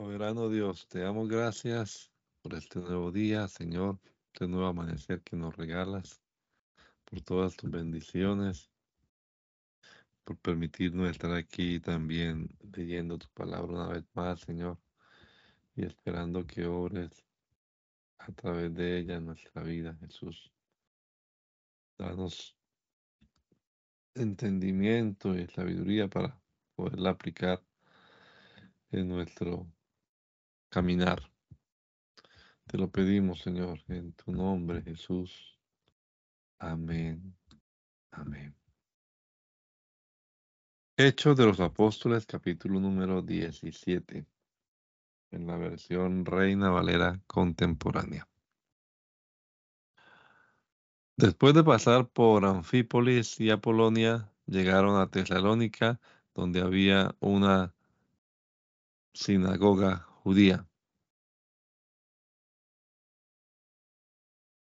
Soberano Dios, te damos gracias por este nuevo día, Señor, este nuevo amanecer que nos regalas, por todas tus bendiciones, por permitirnos estar aquí también leyendo tu palabra una vez más, Señor, y esperando que obres a través de ella en nuestra vida, Jesús. Danos entendimiento y sabiduría para poderla aplicar en nuestro caminar. Te lo pedimos, Señor, en tu nombre, Jesús. Amén. Amén. Hechos de los Apóstoles, capítulo número 17, en la versión Reina Valera contemporánea. Después de pasar por Anfípolis y Apolonia, llegaron a Tesalónica, donde había una sinagoga judía.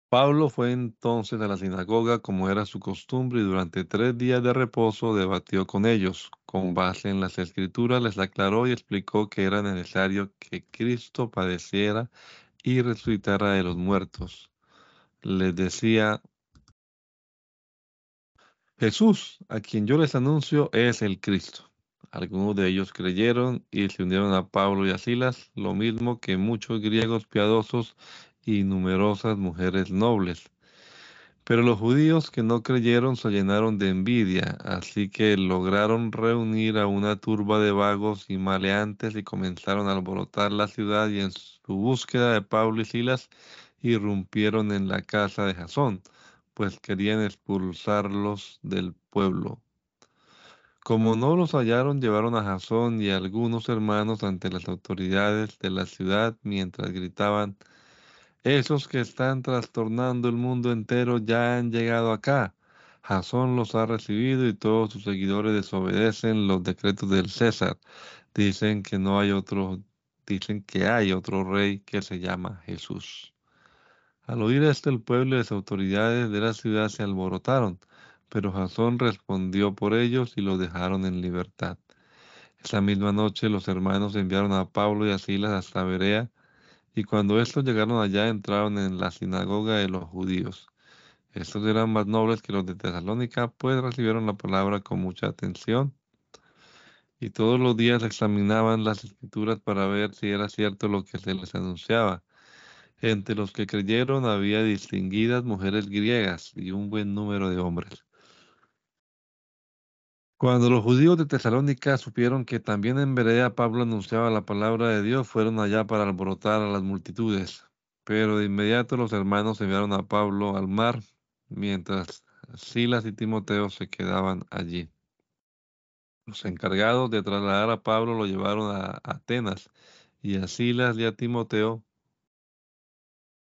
Pablo fue entonces a la sinagoga como era su costumbre y durante tres días de reposo debatió con ellos. Con base en las escrituras les aclaró y explicó que era necesario que Cristo padeciera y resucitara de los muertos. Les decía, Jesús, a quien yo les anuncio, es el Cristo. Algunos de ellos creyeron y se unieron a Pablo y a Silas, lo mismo que muchos griegos piadosos y numerosas mujeres nobles. Pero los judíos que no creyeron se llenaron de envidia, así que lograron reunir a una turba de vagos y maleantes y comenzaron a alborotar la ciudad y en su búsqueda de Pablo y Silas irrumpieron en la casa de Jasón, pues querían expulsarlos del pueblo. Como no los hallaron, llevaron a Jasón y a algunos hermanos ante las autoridades de la ciudad mientras gritaban, esos que están trastornando el mundo entero ya han llegado acá. Jasón los ha recibido y todos sus seguidores desobedecen los decretos del César. Dicen que no hay otro, dicen que hay otro rey que se llama Jesús. Al oír esto, el pueblo y las autoridades de la ciudad se alborotaron, pero Jasón respondió por ellos y los dejaron en libertad. Esa misma noche los hermanos enviaron a Pablo y a Silas hasta Berea, y cuando estos llegaron allá, entraron en la sinagoga de los judíos. Estos eran más nobles que los de Tesalónica, pues recibieron la palabra con mucha atención. Y todos los días examinaban las escrituras para ver si era cierto lo que se les anunciaba. Entre los que creyeron había distinguidas mujeres griegas y un buen número de hombres. Cuando los judíos de Tesalónica supieron que también en Berea Pablo anunciaba la palabra de Dios, fueron allá para alborotar a las multitudes. Pero de inmediato los hermanos enviaron a Pablo al mar, mientras Silas y Timoteo se quedaban allí. Los encargados de trasladar a Pablo lo llevaron a Atenas y a Silas y a Timoteo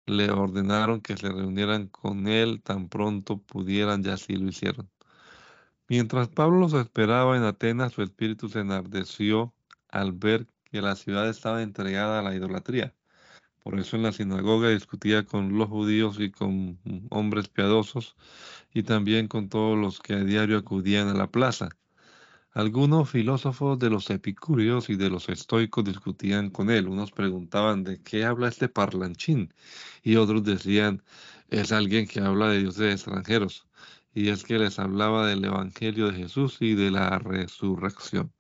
le ordenaron que se reunieran con él tan pronto pudieran y así lo hicieron. Mientras Pablo los esperaba en Atenas, su espíritu se enardeció al ver que la ciudad estaba entregada a la idolatría. Por eso en la sinagoga discutía con los judíos y con hombres piadosos y también con todos los que a diario acudían a la plaza. Algunos filósofos de los epicúreos y de los estoicos discutían con él. Unos preguntaban de qué habla este parlanchín y otros decían es alguien que habla de dioses extranjeros y es que les hablaba del Evangelio de Jesús y de la resurrección.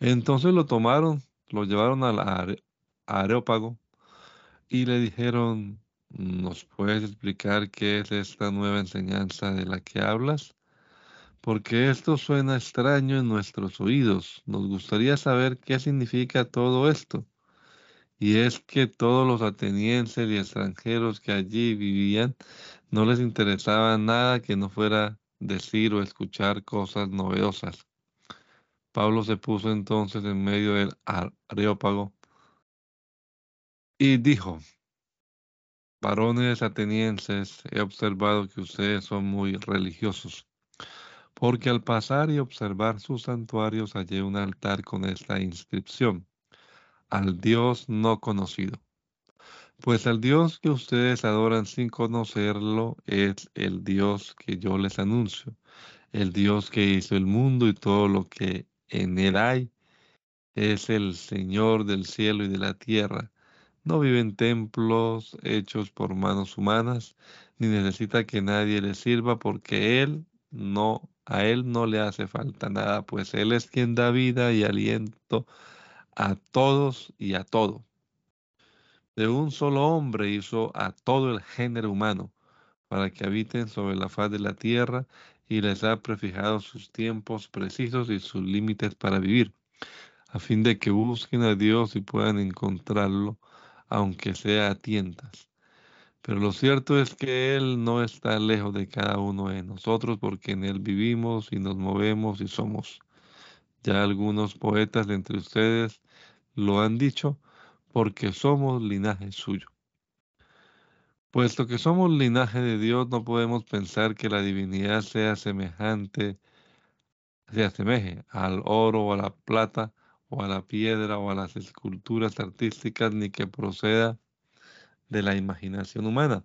Entonces lo tomaron, lo llevaron al Areópago y le dijeron, ¿nos puedes explicar qué es esta nueva enseñanza de la que hablas? Porque esto suena extraño en nuestros oídos. Nos gustaría saber qué significa todo esto. Y es que todos los atenienses y extranjeros que allí vivían no les interesaba nada que no fuera decir o escuchar cosas novedosas. Pablo se puso entonces en medio del areópago y dijo, varones atenienses, he observado que ustedes son muy religiosos, porque al pasar y observar sus santuarios hallé un altar con esta inscripción, al Dios no conocido. Pues el Dios que ustedes adoran sin conocerlo es el Dios que yo les anuncio, el Dios que hizo el mundo y todo lo que en él hay, es el Señor del cielo y de la tierra. No vive en templos hechos por manos humanas, ni necesita que nadie le sirva porque Él no, a Él no le hace falta nada, pues Él es quien da vida y aliento a todos y a todo. De un solo hombre hizo a todo el género humano para que habiten sobre la faz de la tierra y les ha prefijado sus tiempos precisos y sus límites para vivir, a fin de que busquen a Dios y puedan encontrarlo, aunque sea a tientas. Pero lo cierto es que Él no está lejos de cada uno de nosotros porque en Él vivimos y nos movemos y somos. Ya algunos poetas de entre ustedes lo han dicho porque somos linaje suyo. Puesto que somos linaje de Dios, no podemos pensar que la divinidad sea semejante, se asemeje al oro o a la plata o a la piedra o a las esculturas artísticas, ni que proceda de la imaginación humana.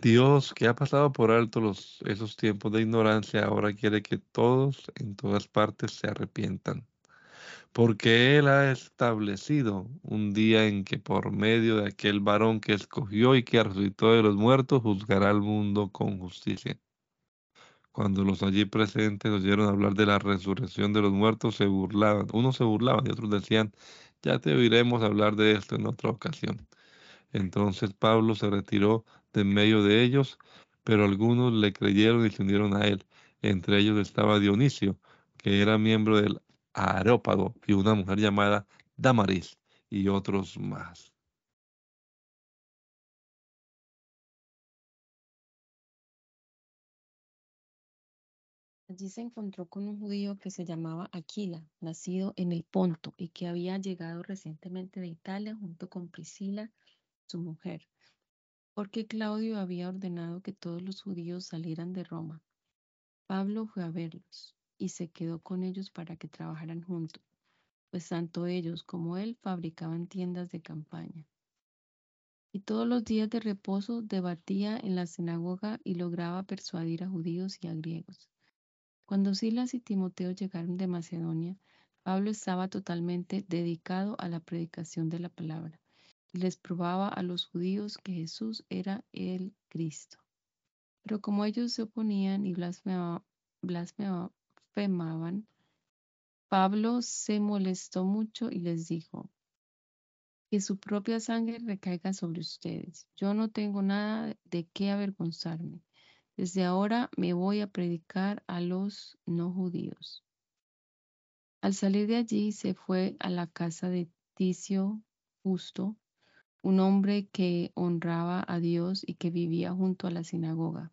Dios, que ha pasado por alto los, esos tiempos de ignorancia, ahora quiere que todos en todas partes se arrepientan porque Él ha establecido un día en que por medio de aquel varón que escogió y que resucitó de los muertos, juzgará al mundo con justicia. Cuando los allí presentes oyeron hablar de la resurrección de los muertos, se burlaban. Unos se burlaban y otros decían, ya te oiremos hablar de esto en otra ocasión. Entonces Pablo se retiró de medio de ellos, pero algunos le creyeron y se unieron a él. Entre ellos estaba Dionisio, que era miembro del Areópago y una mujer llamada Damaris y otros más. Allí se encontró con un judío que se llamaba Aquila, nacido en el Ponto y que había llegado recientemente de Italia junto con Priscila, su mujer, porque Claudio había ordenado que todos los judíos salieran de Roma. Pablo fue a verlos y se quedó con ellos para que trabajaran juntos, pues tanto ellos como él fabricaban tiendas de campaña. Y todos los días de reposo debatía en la sinagoga y lograba persuadir a judíos y a griegos. Cuando Silas y Timoteo llegaron de Macedonia, Pablo estaba totalmente dedicado a la predicación de la palabra y les probaba a los judíos que Jesús era el Cristo. Pero como ellos se oponían y blasfemaban, Pablo se molestó mucho y les dijo, que su propia sangre recaiga sobre ustedes. Yo no tengo nada de qué avergonzarme. Desde ahora me voy a predicar a los no judíos. Al salir de allí se fue a la casa de Ticio Justo, un hombre que honraba a Dios y que vivía junto a la sinagoga.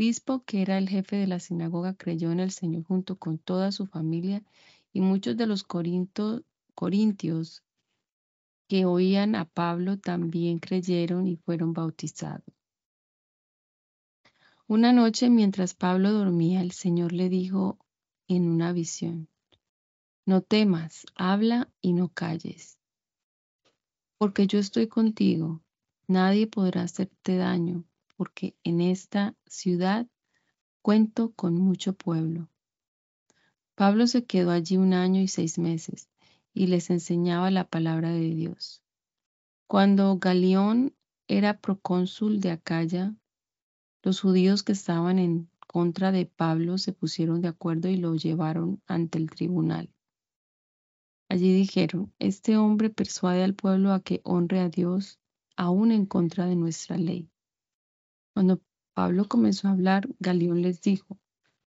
Crispo, que era el jefe de la sinagoga, creyó en el Señor junto con toda su familia y muchos de los corintios que oían a Pablo también creyeron y fueron bautizados. Una noche mientras Pablo dormía, el Señor le dijo en una visión, no temas, habla y no calles, porque yo estoy contigo, nadie podrá hacerte daño porque en esta ciudad cuento con mucho pueblo. Pablo se quedó allí un año y seis meses y les enseñaba la palabra de Dios. Cuando Galión era procónsul de Acaya, los judíos que estaban en contra de Pablo se pusieron de acuerdo y lo llevaron ante el tribunal. Allí dijeron, este hombre persuade al pueblo a que honre a Dios aún en contra de nuestra ley. Cuando Pablo comenzó a hablar, Galión les dijo,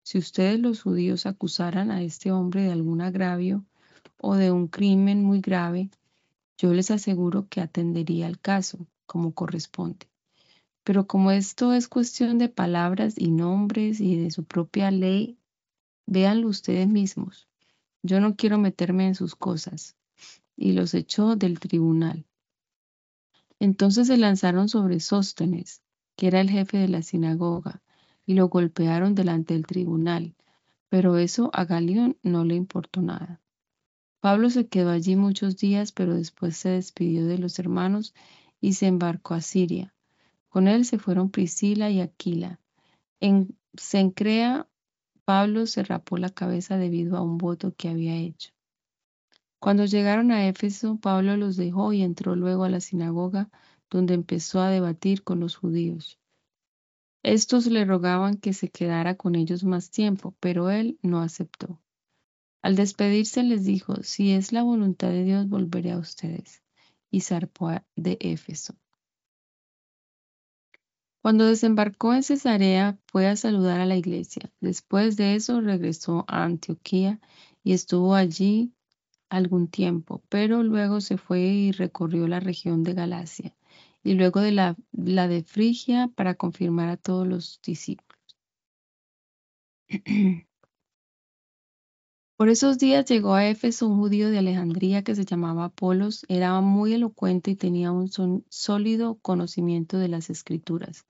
si ustedes los judíos acusaran a este hombre de algún agravio o de un crimen muy grave, yo les aseguro que atendería el caso como corresponde. Pero como esto es cuestión de palabras y nombres y de su propia ley, véanlo ustedes mismos. Yo no quiero meterme en sus cosas. Y los echó del tribunal. Entonces se lanzaron sobre Sóstenes, que era el jefe de la sinagoga, y lo golpearon delante del tribunal, pero eso a Galión no le importó nada. Pablo se quedó allí muchos días, pero después se despidió de los hermanos y se embarcó a Siria. Con él se fueron Priscila y Aquila. En Sencrea, Pablo se rapó la cabeza debido a un voto que había hecho. Cuando llegaron a Éfeso, Pablo los dejó y entró luego a la sinagoga, donde empezó a debatir con los judíos. Estos le rogaban que se quedara con ellos más tiempo, pero él no aceptó. Al despedirse les dijo, si es la voluntad de Dios, volveré a ustedes. Y zarpó de Éfeso. Cuando desembarcó en Cesarea, fue a saludar a la iglesia. Después de eso regresó a Antioquía y estuvo allí algún tiempo, pero luego se fue y recorrió la región de Galacia y luego de la, de Frigia para confirmar a todos los discípulos. Por esos días llegó a Éfeso un judío de Alejandría que se llamaba Apolos, era muy elocuente y tenía un sólido conocimiento de las escrituras.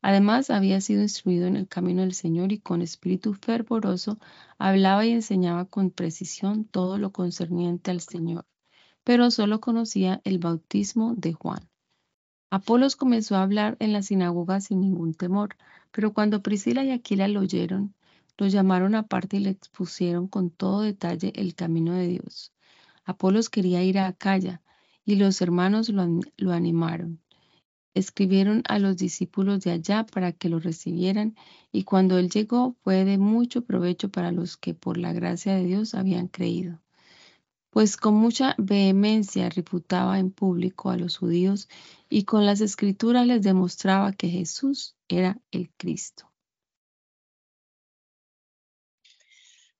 Además, había sido instruido en el camino del Señor y con espíritu fervoroso hablaba y enseñaba con precisión todo lo concerniente al Señor, pero solo conocía el bautismo de Juan. Apolos comenzó a hablar en la sinagoga sin ningún temor, pero cuando Priscila y Aquila lo oyeron, lo llamaron aparte y le expusieron con todo detalle el camino de Dios. Apolos quería ir a Acaya y los hermanos lo, lo animaron escribieron a los discípulos de allá para que lo recibieran, y cuando él llegó fue de mucho provecho para los que por la gracia de Dios habían creído. Pues con mucha vehemencia refutaba en público a los judíos y con las escrituras les demostraba que Jesús era el Cristo.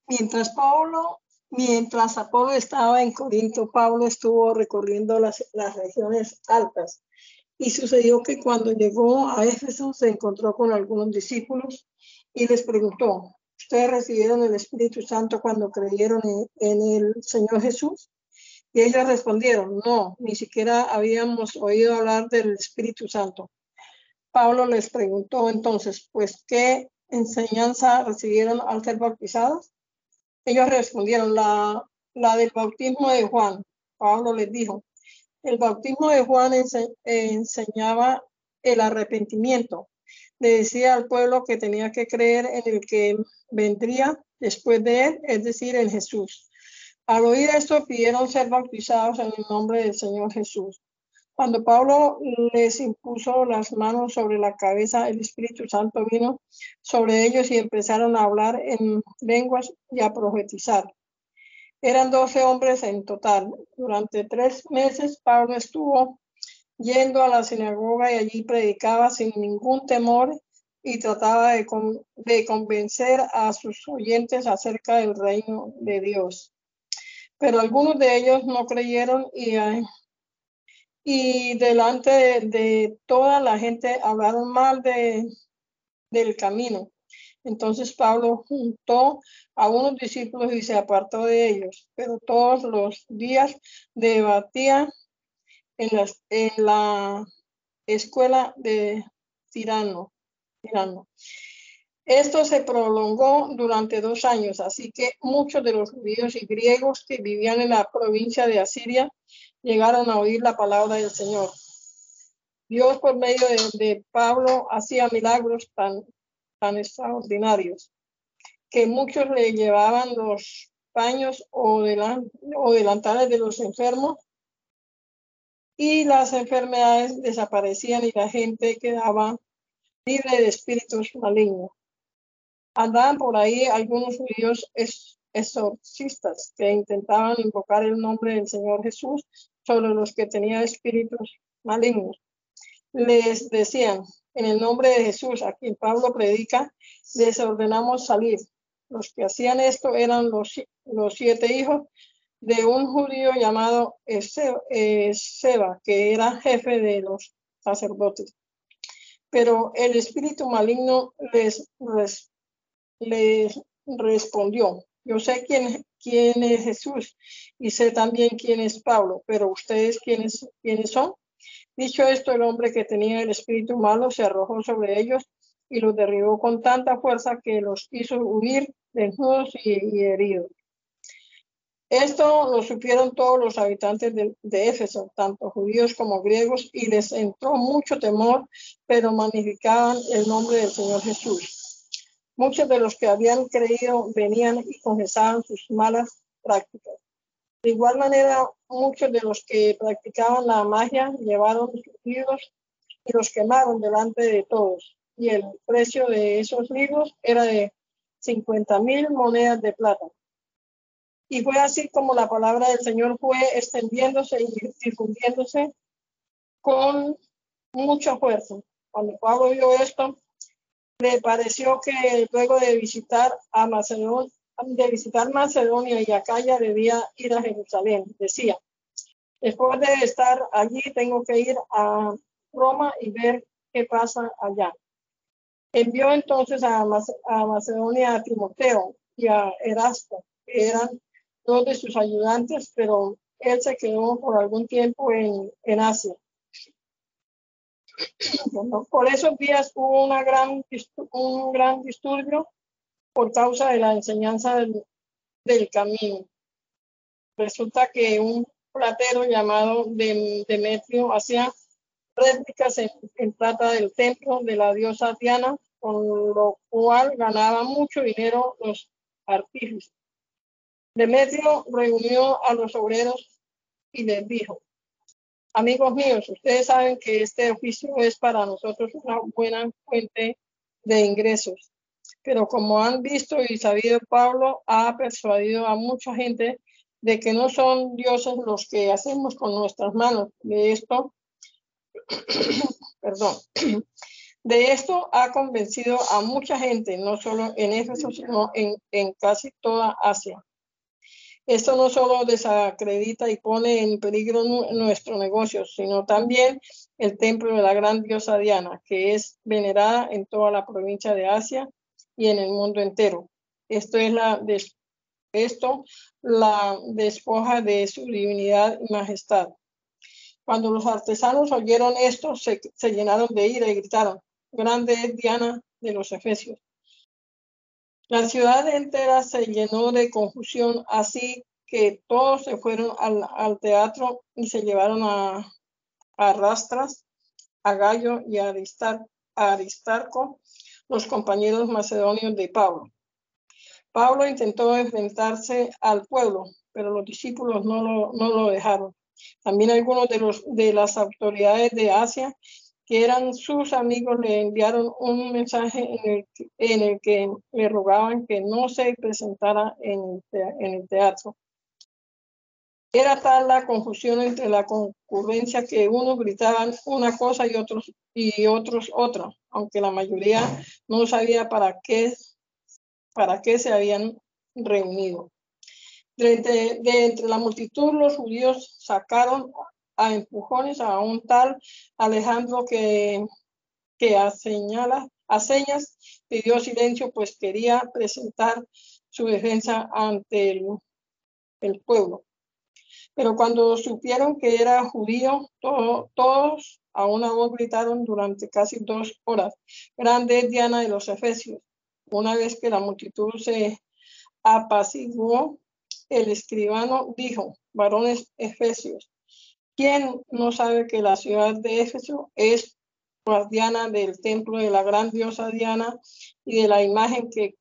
Mientras Pablo, mientras Apolo estaba en Corinto, Pablo estuvo recorriendo las, las regiones altas y sucedió que cuando llegó a Éfeso se encontró con algunos discípulos y les preguntó, ¿ustedes recibieron el Espíritu Santo cuando creyeron en, el Señor Jesús? Y ellos respondieron, no, ni siquiera habíamos oído hablar del Espíritu Santo. Pablo les preguntó entonces, pues, ¿qué enseñanza recibieron al ser bautizados? Ellos respondieron, la, la del bautismo de Juan. Pablo les dijo, el bautismo de Juan enseñaba el arrepentimiento. Le decía al pueblo que tenía que creer en el que vendría después de él, es decir, en Jesús. Al oír esto, pidieron ser bautizados en el nombre del Señor Jesús. Cuando Pablo les impuso las manos sobre la cabeza, el Espíritu Santo vino sobre ellos y empezaron a hablar en lenguas y a profetizar. Eran 12 hombres en total. Durante tres meses Pablo estuvo yendo a la sinagoga y allí predicaba sin ningún temor y trataba de, convencer a sus oyentes acerca del reino de Dios. Pero algunos de ellos no creyeron y, y delante de, toda la gente hablaron mal de, del camino. Entonces Pablo juntó a unos discípulos y se apartó de ellos, pero todos los días debatía en, la escuela de Tirano, Tirano. Esto se prolongó durante dos años, así que muchos de los judíos y griegos que vivían en la provincia de Asiria llegaron a oír la palabra del Señor. Dios por medio de, de Pablo hacía milagros tan tan extraordinarios que muchos le llevaban los paños o, delantales de los enfermos y las enfermedades desaparecían y la gente quedaba libre de espíritus malignos. Andaban por ahí algunos judíos exorcistas que intentaban invocar el nombre del Señor Jesús sobre los que tenían espíritus malignos. Les decían, en el nombre de Jesús, a quien Pablo predica, les ordenamos salir. Los que hacían esto eran los, los siete hijos de un judío llamado Seba, que era jefe de los sacerdotes. Pero el espíritu maligno les, les respondió, yo sé quién, quién es Jesús y sé también quién es Pablo, pero ustedes quiénes, quiénes son. Dicho esto, el hombre que tenía el espíritu malo se arrojó sobre ellos y los derribó con tanta fuerza que los hizo huir desnudos y, heridos. Esto lo supieron todos los habitantes de, de, Éfeso, tanto judíos como griegos, y les entró mucho temor, pero magnificaban el nombre del Señor Jesús. Muchos de los que habían creído venían y confesaban sus malas prácticas. De igual manera, muchos de los que practicaban la magia llevaron sus libros y los quemaron delante de todos. Y el precio de esos libros era de 50 mil monedas de plata. Y fue así como la palabra del Señor fue extendiéndose y difundiéndose con mucha fuerza. Cuando Pablo vio esto, le pareció que luego de visitar a Macedonia, de visitar Macedonia y Acaya debía ir a Jerusalén. Decía, después de estar allí tengo que ir a Roma y ver qué pasa allá. Envió entonces a, Macedonia a Timoteo y a Erasto, que eran dos de sus ayudantes, pero él se quedó por algún tiempo en, en Asia. por esos días hubo una gran, un gran disturbio por causa de la enseñanza del, camino. Resulta que un platero llamado Demetrio hacía réplicas en, plata del templo de la diosa Diana, con lo cual ganaba mucho dinero los artífices. Demetrio reunió a los obreros y les dijo, amigos míos, ustedes saben que este oficio es para nosotros una buena fuente de ingresos. Pero como han visto y sabido, Pablo ha persuadido a mucha gente de que no son dioses los que hacemos con nuestras manos. De esto, perdón, de esto ha convencido a mucha gente, no solo en Éfeso, sino en, en casi toda Asia. Esto no solo desacredita y pone en peligro nuestro negocio, sino también el templo de la gran diosa Diana, que es venerada en toda la provincia de Asia y en el mundo entero. Esto es la esto la despoja de su divinidad y majestad. Cuando los artesanos oyeron esto, se, llenaron de ira y gritaron, grande Diana de los Efesios. La ciudad entera se llenó de confusión, así que todos se fueron al, teatro y se llevaron a, a Rastras, a Gallo y a Aristarco, los compañeros macedonios de Pablo. Pablo intentó enfrentarse al pueblo, pero los discípulos no lo, dejaron. También algunos de las autoridades de Asia, que eran sus amigos, le enviaron un mensaje en el, en el que le rogaban que no se presentara en, el teatro. Era tal la confusión entre la concurrencia que unos gritaban una cosa y otros, y otros otra, aunque la mayoría no sabía para qué, para qué se habían reunido. De entre, la multitud, los judíos sacaron a empujones a un tal Alejandro que, que a, señala, a señas pidió silencio, pues quería presentar su defensa ante el, el pueblo. Pero cuando supieron que era judío, todos a una voz gritaron durante casi dos horas, grande Diana de los Efesios. Una vez que la multitud se apaciguó, el escribano dijo, varones Efesios, ¿quién no sabe que la ciudad de Éfeso es guardiana del templo de la gran diosa Diana y de la imagen que,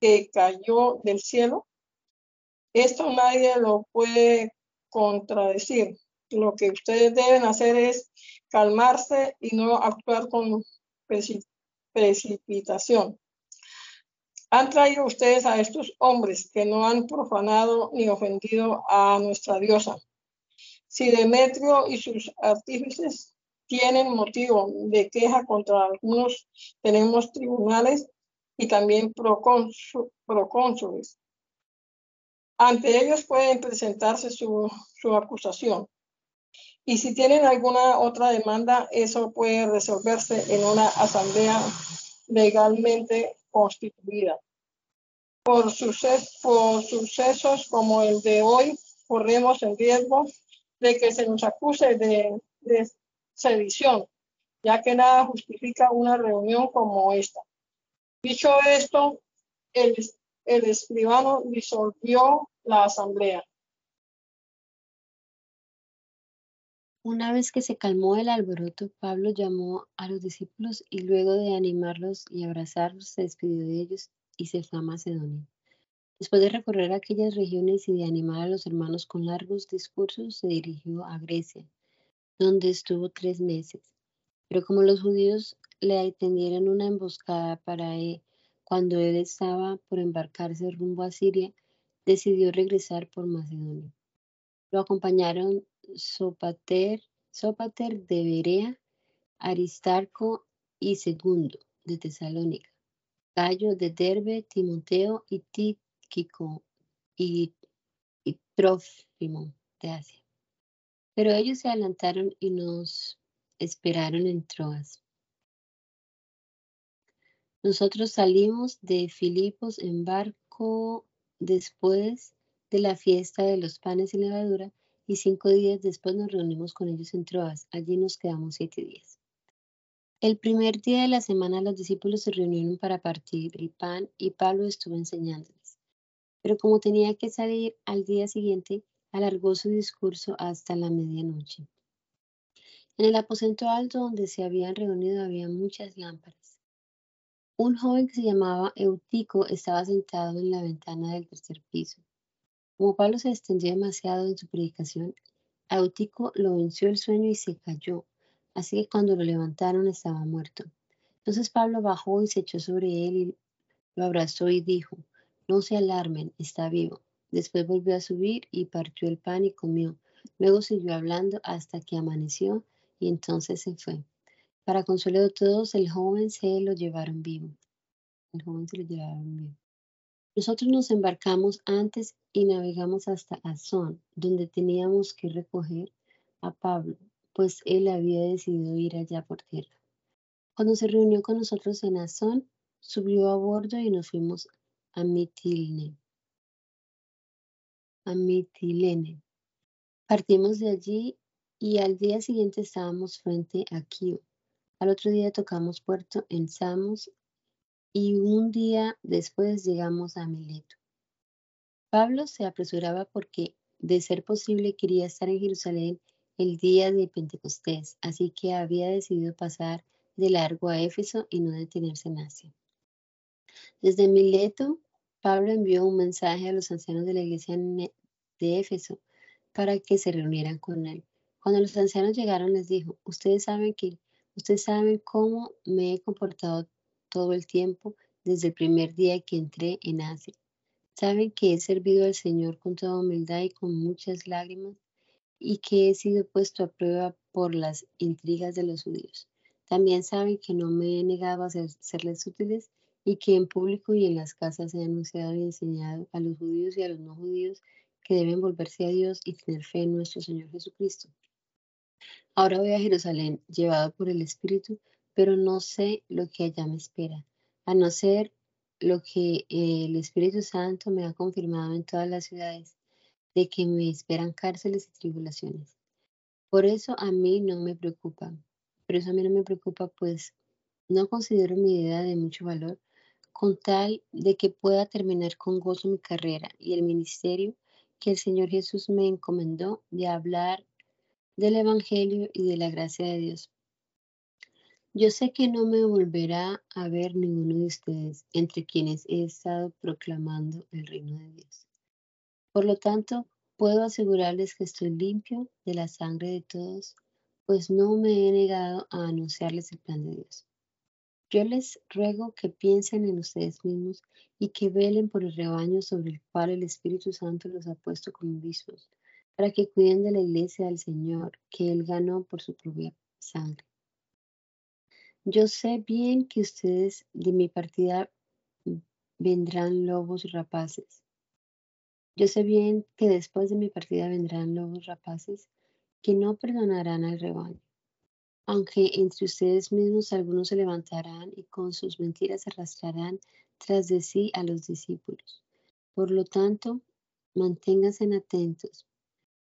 que cayó del cielo? Esto nadie lo puede contradecir. Lo que ustedes deben hacer es calmarse y no actuar con precipitación. Han traído ustedes a estos hombres que no han profanado ni ofendido a nuestra diosa. Si Demetrio y sus artífices tienen motivo de queja contra algunos, tenemos tribunales y también procónsules. Ante ellos pueden presentarse su, acusación. Y si tienen alguna otra demanda, eso puede resolverse en una asamblea legalmente constituida. Por, por sucesos como el de hoy, corremos el riesgo de que se nos acuse de, sedición, ya que nada justifica una reunión como esta. Dicho esto, el el escribano disolvió la asamblea. Una vez que se calmó el alboroto, Pablo llamó a los discípulos y luego de animarlos y abrazarlos, se despidió de ellos y se fue a Macedonia. Después de recorrer aquellas regiones y de animar a los hermanos con largos discursos, se dirigió a Grecia, donde estuvo tres meses. Pero como los judíos le tendieron una emboscada para él, cuando él estaba por embarcarse rumbo a Siria, decidió regresar por Macedonia. Lo acompañaron Sopater, Sopater de Berea, Aristarco y Segundo de Tesalónica, Gallo de Derbe, Timoteo y Y, y de Asia. Pero ellos se adelantaron y nos esperaron en Troas. Nosotros salimos de Filipos en barco después de la fiesta de los panes y levadura y cinco días después nos reunimos con ellos en Troas. Allí nos quedamos siete días. El primer día de la semana los discípulos se reunieron para partir el pan y Pablo estuvo enseñándoles. Pero como tenía que salir al día siguiente, alargó su discurso hasta la medianoche. En el aposento alto donde se habían reunido había muchas lámparas. Un joven que se llamaba Eutico estaba sentado en la ventana del tercer piso. Como Pablo se extendió demasiado en su predicación, Eutico lo venció el sueño y se cayó, así que cuando lo levantaron estaba muerto. Entonces Pablo bajó y se echó sobre él y lo abrazó y dijo, no se alarmen, está vivo. Después volvió a subir y partió el pan y comió. Luego siguió hablando hasta que amaneció y entonces se fue. Para consuelo de todos, el joven se lo llevaron vivo. El joven se lo llevaron vivo. Nosotros nos embarcamos antes y navegamos hasta Azón, donde teníamos que recoger a Pablo, pues él había decidido ir allá por tierra. Cuando se reunió con nosotros en Azón, subió a bordo y nos fuimos a Mitilene a Mitilene. Partimos de allí y al día siguiente estábamos frente a Kio. Al otro día tocamos puerto en Samos y un día después llegamos a Mileto. Pablo se apresuraba porque, de ser posible, quería estar en Jerusalén el día de Pentecostés, así que había decidido pasar de largo a Éfeso y no detenerse en Asia. Desde Mileto Pablo envió un mensaje a los ancianos de la iglesia de Éfeso para que se reunieran con él. Cuando los ancianos llegaron les dijo, ustedes saben que ustedes saben cómo me he comportado todo el tiempo desde el primer día que entré en Asia. Saben que he servido al Señor con toda humildad y con muchas lágrimas y que he sido puesto a prueba por las intrigas de los judíos. También saben que no me he negado a serles útiles y que en público y en las casas he anunciado y enseñado a los judíos y a los no judíos que deben volverse a Dios y tener fe en nuestro Señor Jesucristo. Ahora voy a Jerusalén, llevado por el Espíritu, pero no sé lo que allá me espera, a no ser lo que el Espíritu Santo me ha confirmado en todas las ciudades, de que me esperan cárceles y tribulaciones. Por eso a mí no me preocupa, por eso a mí no me preocupa, pues no considero mi idea de mucho valor, con tal de que pueda terminar con gozo mi carrera y el ministerio que el Señor Jesús me encomendó de hablar del Evangelio y de la gracia de Dios. Yo sé que no me volverá a ver ninguno de ustedes entre quienes he estado proclamando el reino de Dios. Por lo tanto, puedo asegurarles que estoy limpio de la sangre de todos, pues no me he negado a anunciarles el plan de Dios. Yo les ruego que piensen en ustedes mismos y que velen por el rebaño sobre el cual el Espíritu Santo los ha puesto como obispos, para que cuiden de la iglesia del Señor, que Él ganó por su propia sangre. Yo sé bien que ustedes de mi partida vendrán lobos rapaces. Yo sé bien que después de mi partida vendrán lobos rapaces que no perdonarán al rebaño aunque entre ustedes mismos algunos se levantarán y con sus mentiras arrastrarán tras de sí a los discípulos. Por lo tanto, manténganse atentos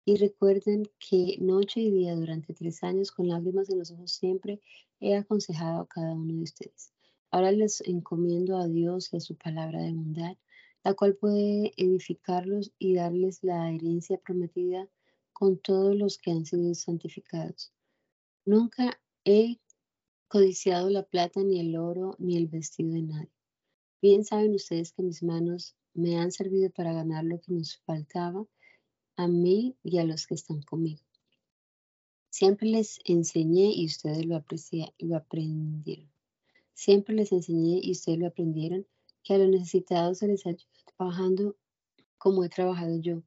y recuerden que noche y día durante tres años con lágrimas en los ojos siempre he aconsejado a cada uno de ustedes. Ahora les encomiendo a Dios y a su palabra de bondad, la cual puede edificarlos y darles la herencia prometida con todos los que han sido santificados. Nunca he codiciado la plata, ni el oro, ni el vestido de nadie. Bien saben ustedes que mis manos me han servido para ganar lo que nos faltaba a mí y a los que están conmigo. Siempre les enseñé y ustedes lo, lo aprendieron. Siempre les enseñé y ustedes lo aprendieron que a los necesitados se les ayuda trabajando como he trabajado yo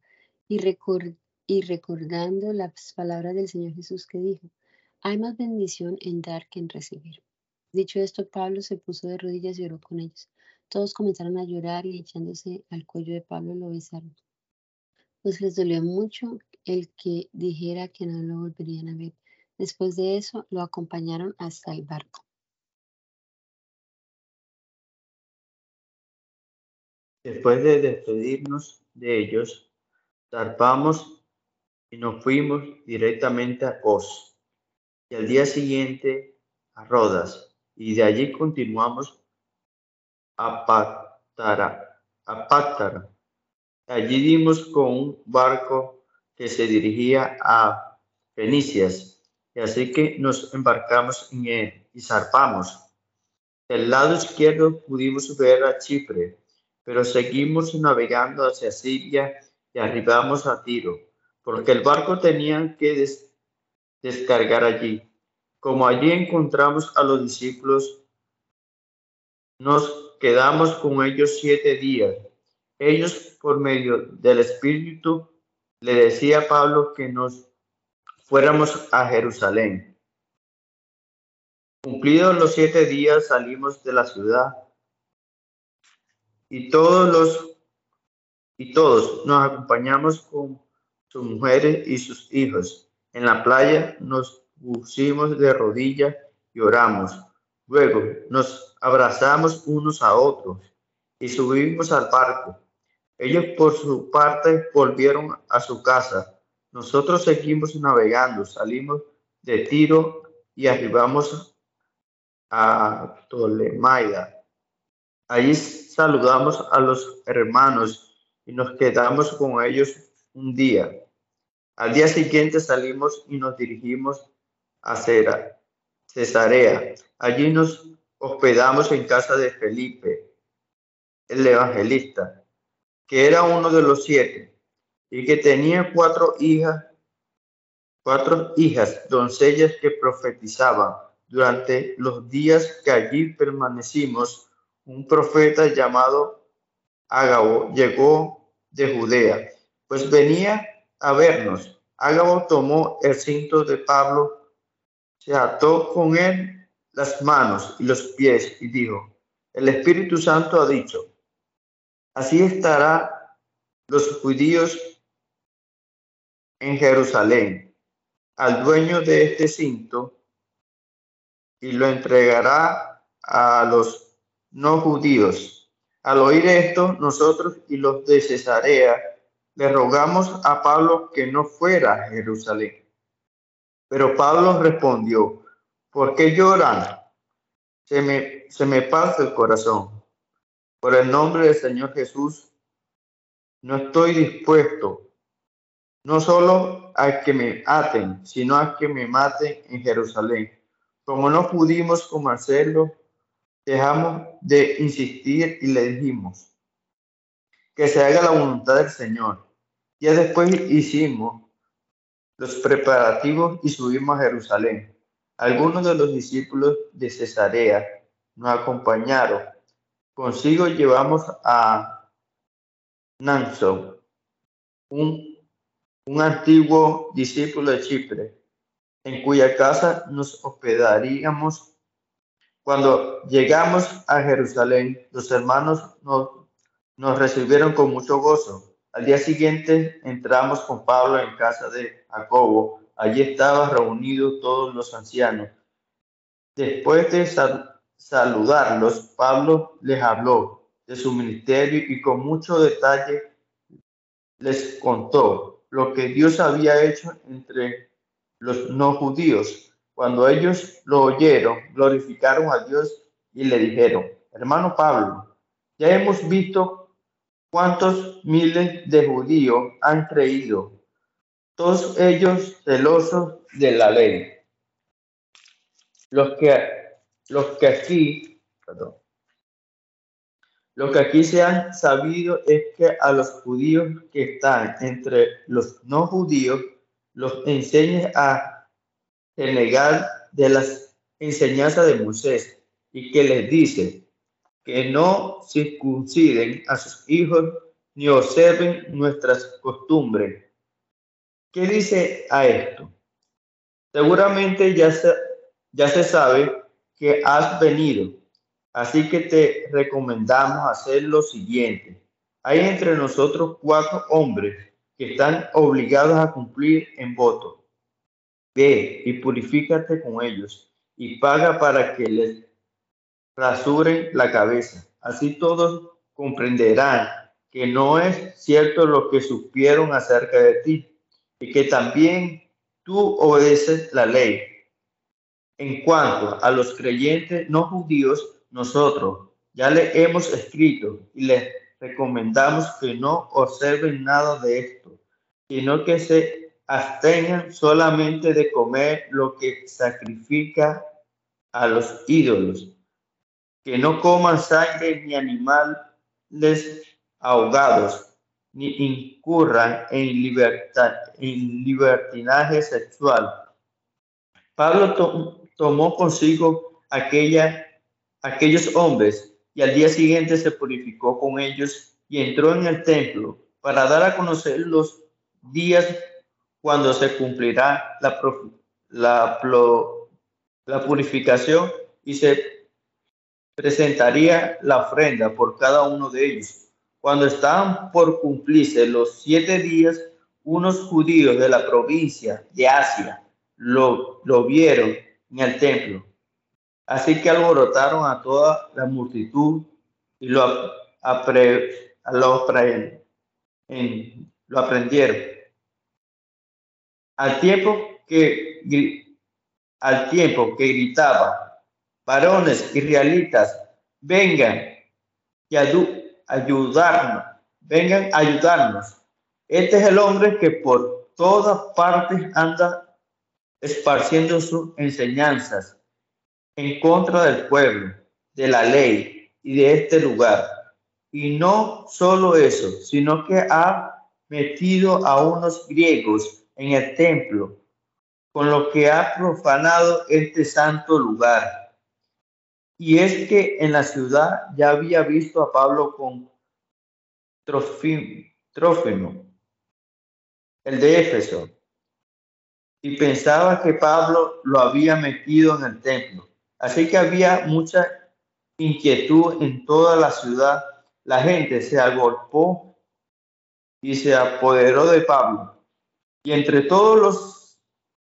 y, y recordando las palabras del Señor Jesús que dijo, hay más bendición en dar que en recibir. Dicho esto, Pablo se puso de rodillas y oró con ellos. Todos comenzaron a llorar y echándose al cuello de Pablo lo besaron. Pues les dolió mucho el que dijera que no lo volverían a ver. Después de eso, lo acompañaron hasta el barco. Después de despedirnos de ellos, zarpamos y nos fuimos directamente a Kos al día siguiente a Rodas y de allí continuamos a Pátara. A Allí dimos con un barco que se dirigía a Fenicias y así que nos embarcamos en él y zarpamos. Del lado izquierdo pudimos ver a Chipre, pero seguimos navegando hacia Siria y arribamos a Tiro, porque el barco tenía que descargar allí. Como allí encontramos a los discípulos, nos quedamos con ellos siete días. Ellos, por medio del Espíritu, le decía a Pablo que nos fuéramos a Jerusalén. Cumplidos los siete días, salimos de la ciudad y todos los y todos nos acompañamos con sus mujeres y sus hijos. En la playa nos pusimos de rodillas y oramos. Luego nos abrazamos unos a otros y subimos al barco. Ellos por su parte volvieron a su casa. Nosotros seguimos navegando, salimos de Tiro y arribamos a Ptolemaida. Allí saludamos a los hermanos y nos quedamos con ellos un día. Al día siguiente salimos y nos dirigimos a Cesarea. Allí nos hospedamos en casa de Felipe, el evangelista, que era uno de los siete y que tenía cuatro hijas, cuatro hijas, doncellas que profetizaban. Durante los días que allí permanecimos, un profeta llamado Ágabo llegó de Judea, pues venía a vernos. Ágabo tomó el cinto de Pablo, se ató con él las manos y los pies y dijo, el Espíritu Santo ha dicho, así estará los judíos en Jerusalén al dueño de este cinto y lo entregará a los no judíos. Al oír esto, nosotros y los de Cesarea le rogamos a Pablo que no fuera a Jerusalén. Pero Pablo respondió, ¿por qué lloran? Se me, se me pasa el corazón. Por el nombre del Señor Jesús, no estoy dispuesto no solo a que me aten, sino a que me maten en Jerusalén. Como no pudimos hacerlo, dejamos de insistir y le dijimos que se haga la voluntad del Señor. Ya después hicimos los preparativos y subimos a Jerusalén. Algunos de los discípulos de Cesarea nos acompañaron. Consigo llevamos a Nanso, un, antiguo discípulo de Chipre, en cuya casa nos hospedaríamos cuando llegamos a Jerusalén, los hermanos nos, nos recibieron con mucho gozo. Al día siguiente entramos con Pablo en casa de Jacobo. Allí estaban reunidos todos los ancianos. Después de saludarlos, Pablo les habló de su ministerio y con mucho detalle les contó lo que Dios había hecho entre los no judíos cuando ellos lo oyeron, glorificaron a Dios y le dijeron, hermano Pablo, ya hemos visto cuántos miles de judíos han creído, todos ellos celosos de la ley. Los que, los que aquí, Lo que aquí se han sabido es que a los judíos que están entre los no judíos los enseñes a renegar de las enseñanzas de Moisés y que les dice que no circunciden a sus hijos ni observen nuestras costumbres. ¿Qué dice a esto? Seguramente ya se, ya se sabe que has venido, así que te recomendamos hacer lo siguiente. Hay entre nosotros cuatro hombres que están obligados a cumplir en voto. Ve y purifícate con ellos y paga para que les rasuren la cabeza. Así todos comprenderán que no es cierto lo que supieron acerca de ti y que también tú obedeces la ley. En cuanto a los creyentes no judíos, nosotros ya le hemos escrito y les recomendamos que no observen nada de esto, sino que se abstengan solamente de comer lo que sacrifica a los ídolos, que no coman sangre ni animales ahogados, ni incurran en, libertad, en libertinaje sexual. Pablo tomó consigo aquella, aquellos hombres y al día siguiente se purificó con ellos y entró en el templo para dar a conocer los días cuando se cumplirá la, la, la purificación y se presentaría la ofrenda por cada uno de ellos cuando estaban por cumplirse los siete días, unos judíos de la provincia de Asia lo, vieron en el templo. Así que alborotaron a toda la multitud y lo, en, lo aprendieron. Al tiempo que gritaba, varones israelitas, vengan y ayudarnos, vengan a ayudarnos. Este es el hombre que por todas partes anda esparciendo sus enseñanzas en contra del pueblo, de la ley y de este lugar. Y no solo eso, sino que ha metido a unos griegos en el templo, con lo que ha profanado este santo lugar y es que en la ciudad ya había visto a Pablo con Trófimo, el de Éfeso, y pensaba que Pablo lo había metido en el templo. Así que había mucha inquietud en toda la ciudad. La gente se agolpó y se apoderó de Pablo. Y entre todos los,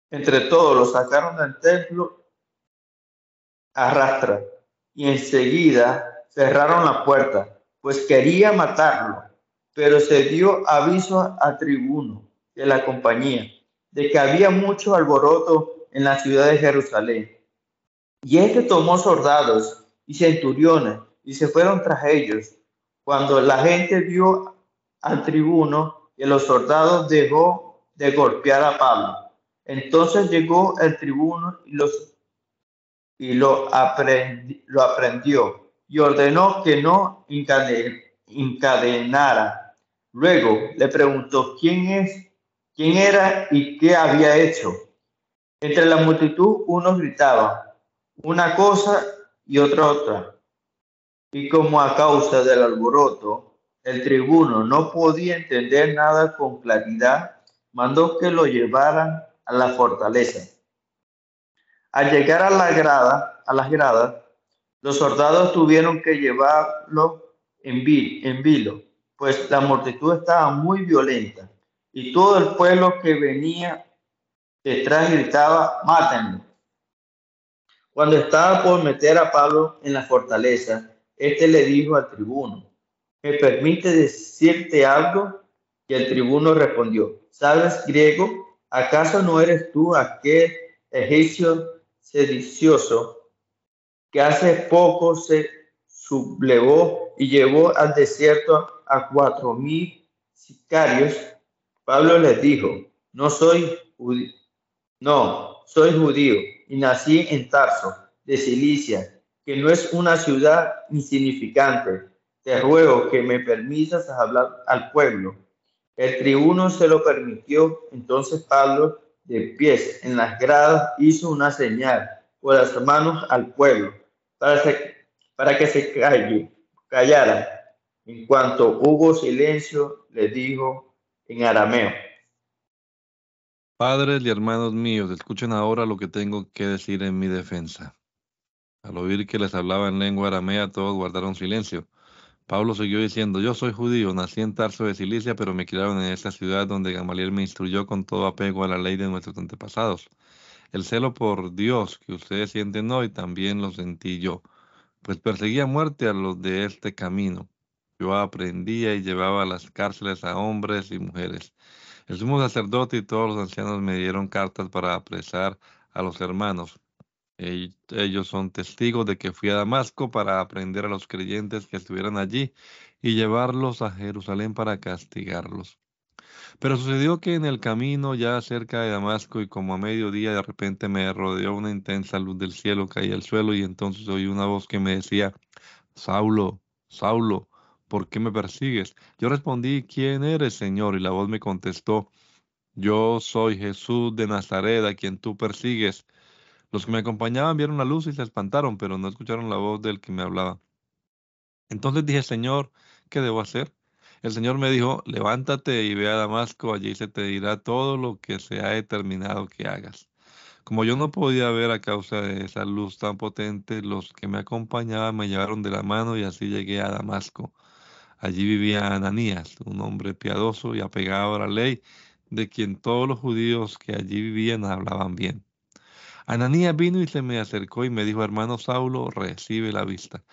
entre todos los sacaron del templo arrastra y enseguida cerraron la puerta, pues quería matarlo, pero se dio aviso a tribuno de la compañía de que había mucho alboroto en la ciudad de Jerusalén. Y este tomó soldados y centuriones y se fueron tras ellos. Cuando la gente vio al tribuno y los soldados dejó de golpear a Pablo. Entonces llegó el tribuno y los y lo, aprendió y ordenó que no encadenara. Luego le preguntó quién es, quién era y qué había hecho. Entre la multitud unos gritaban una cosa y otra otra. Y como a causa del alboroto, el tribuno no podía entender nada con claridad, mandó que lo llevaran a la fortaleza al llegar a la grada, a las gradas, los soldados tuvieron que llevarlo en, en vilo, pues la multitud estaba muy violenta y todo el pueblo que venía detrás gritaba, mátenlo. Cuando estaba por meter a Pablo en la fortaleza, este le dijo al tribuno, ¿me permite decirte algo? Y el tribuno respondió, ¿sabes griego? ¿Acaso no eres tú aquel egipcio sedicioso que hace poco se sublevó y llevó al desierto a cuatro mil sicarios, Pablo les dijo, no soy judío, no, soy judío y nací en Tarso, de Cilicia, que no es una ciudad insignificante, te ruego que me permitas hablar al pueblo. El tribuno se lo permitió, entonces Pablo, de pies en las gradas, hizo una señal con las manos al pueblo para, para que se calle, callara. En cuanto hubo silencio, le dijo en arameo. Padres y hermanos míos, escuchen ahora lo que tengo que decir en mi defensa. Al oír que les hablaba en lengua aramea, todos guardaron silencio. Pablo siguió diciendo, yo soy judío, nací en Tarso de Cilicia, pero me criaron en esta ciudad donde Gamaliel me instruyó con todo apego a la ley de nuestros antepasados. El celo por Dios que ustedes sienten hoy también lo sentí yo, pues perseguía muerte a los de este camino. Yo aprendía y llevaba a las cárceles a hombres y mujeres. El sumo sacerdote y todos los ancianos me dieron cartas para apresar a los hermanos. Ellos son testigos de que fui a Damasco para aprender a los creyentes que estuvieran allí y llevarlos a Jerusalén para castigarlos. Pero sucedió que en el camino ya cerca de Damasco y como a mediodía de repente me rodeó una intensa luz del cielo, caí al suelo y entonces oí una voz que me decía, Saulo, Saulo, ¿por qué me persigues? Yo respondí, ¿quién eres, Señor? Y la voz me contestó, yo soy Jesús de Nazaret, a quien tú persigues. Los que me acompañaban vieron la luz y se espantaron, pero no escucharon la voz del que me hablaba. Entonces dije, Señor, ¿qué debo hacer? El Señor me dijo, levántate y ve a Damasco, allí se te dirá todo lo que se ha determinado que hagas. Como yo no podía ver a causa de esa luz tan potente, los que me acompañaban me llevaron de la mano y así llegué a Damasco. Allí vivía Ananías, un hombre piadoso y apegado a la ley, de quien todos los judíos que allí vivían hablaban bien. Ananías vino y se me acercó y me dijo, hermano Saulo, recibe la vista.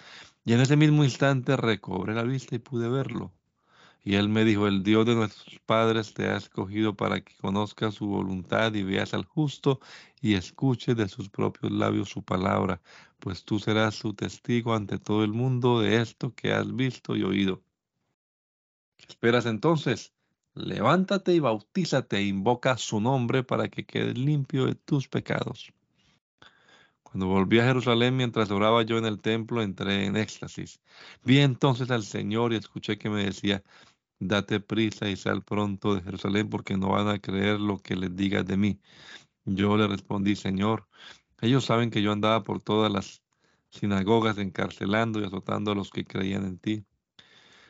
Y en ese mismo instante recobré la vista y pude verlo. Y él me dijo, el Dios de nuestros padres te ha escogido para que conozcas su voluntad y veas al justo y escuches de sus propios labios su palabra, pues tú serás su testigo ante todo el mundo de esto que has visto y oído. ¿Qué esperas entonces? Levántate y bautízate e invoca su nombre para que quedes limpio de tus pecados. Cuando volví a Jerusalén mientras oraba yo en el templo, entré en éxtasis. Vi entonces al Señor y escuché que me decía, date prisa y sal pronto de Jerusalén porque no van a creer lo que les digas de mí. Yo le respondí, Señor, ellos saben que yo andaba por todas las sinagogas encarcelando y azotando a los que creían en ti.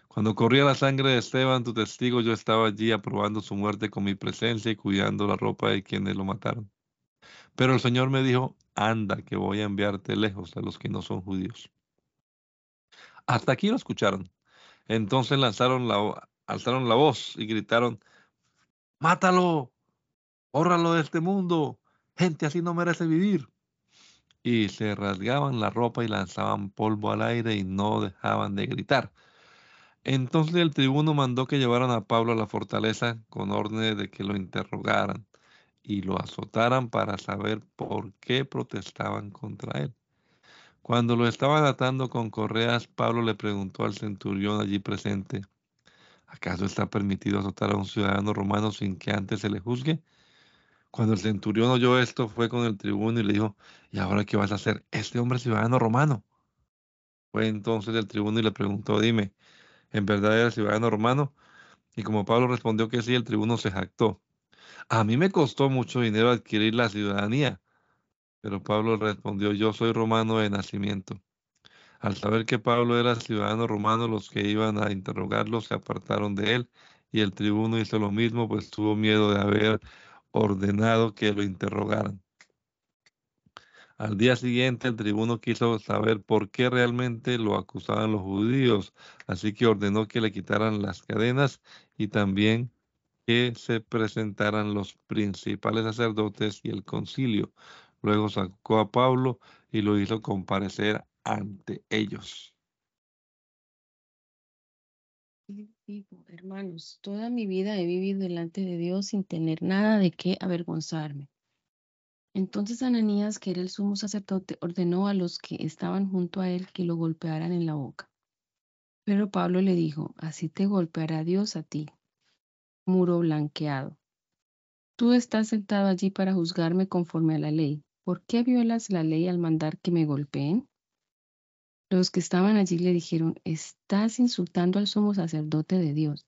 Cuando corría la sangre de Esteban, tu testigo, yo estaba allí aprobando su muerte con mi presencia y cuidando la ropa de quienes lo mataron. Pero el Señor me dijo, anda, que voy a enviarte lejos a los que no son judíos. Hasta aquí lo escucharon. Entonces lanzaron la, alzaron la voz y gritaron, mátalo, hórralo de este mundo, gente así no merece vivir. Y se rasgaban la ropa y lanzaban polvo al aire y no dejaban de gritar. Entonces el tribuno mandó que llevaran a Pablo a la fortaleza con orden de que lo interrogaran y lo azotaran para saber por qué protestaban contra él. Cuando lo estaban atando con correas, Pablo le preguntó al centurión allí presente, ¿acaso está permitido azotar a un ciudadano romano sin que antes se le juzgue? Cuando el centurión oyó esto, fue con el tribuno y le dijo, ¿y ahora qué vas a hacer? Este hombre es ciudadano romano. Fue entonces el tribuno y le preguntó, dime, ¿en verdad era ciudadano romano? Y como Pablo respondió que sí, el tribuno se jactó. A mí me costó mucho dinero adquirir la ciudadanía, pero Pablo respondió, yo soy romano de nacimiento. Al saber que Pablo era ciudadano romano, los que iban a interrogarlo se apartaron de él y el tribuno hizo lo mismo, pues tuvo miedo de haber ordenado que lo interrogaran. Al día siguiente el tribuno quiso saber por qué realmente lo acusaban los judíos, así que ordenó que le quitaran las cadenas y también que se presentaran los principales sacerdotes y el concilio. Luego sacó a Pablo y lo hizo comparecer ante ellos. Hermanos, toda mi vida he vivido delante de Dios sin tener nada de qué avergonzarme. Entonces Ananías, que era el sumo sacerdote, ordenó a los que estaban junto a él que lo golpearan en la boca. Pero Pablo le dijo, así te golpeará Dios a ti, muro blanqueado. Tú estás sentado allí para juzgarme conforme a la ley. ¿Por qué violas la ley al mandar que me golpeen? Los que estaban allí le dijeron, estás insultando al sumo sacerdote de Dios.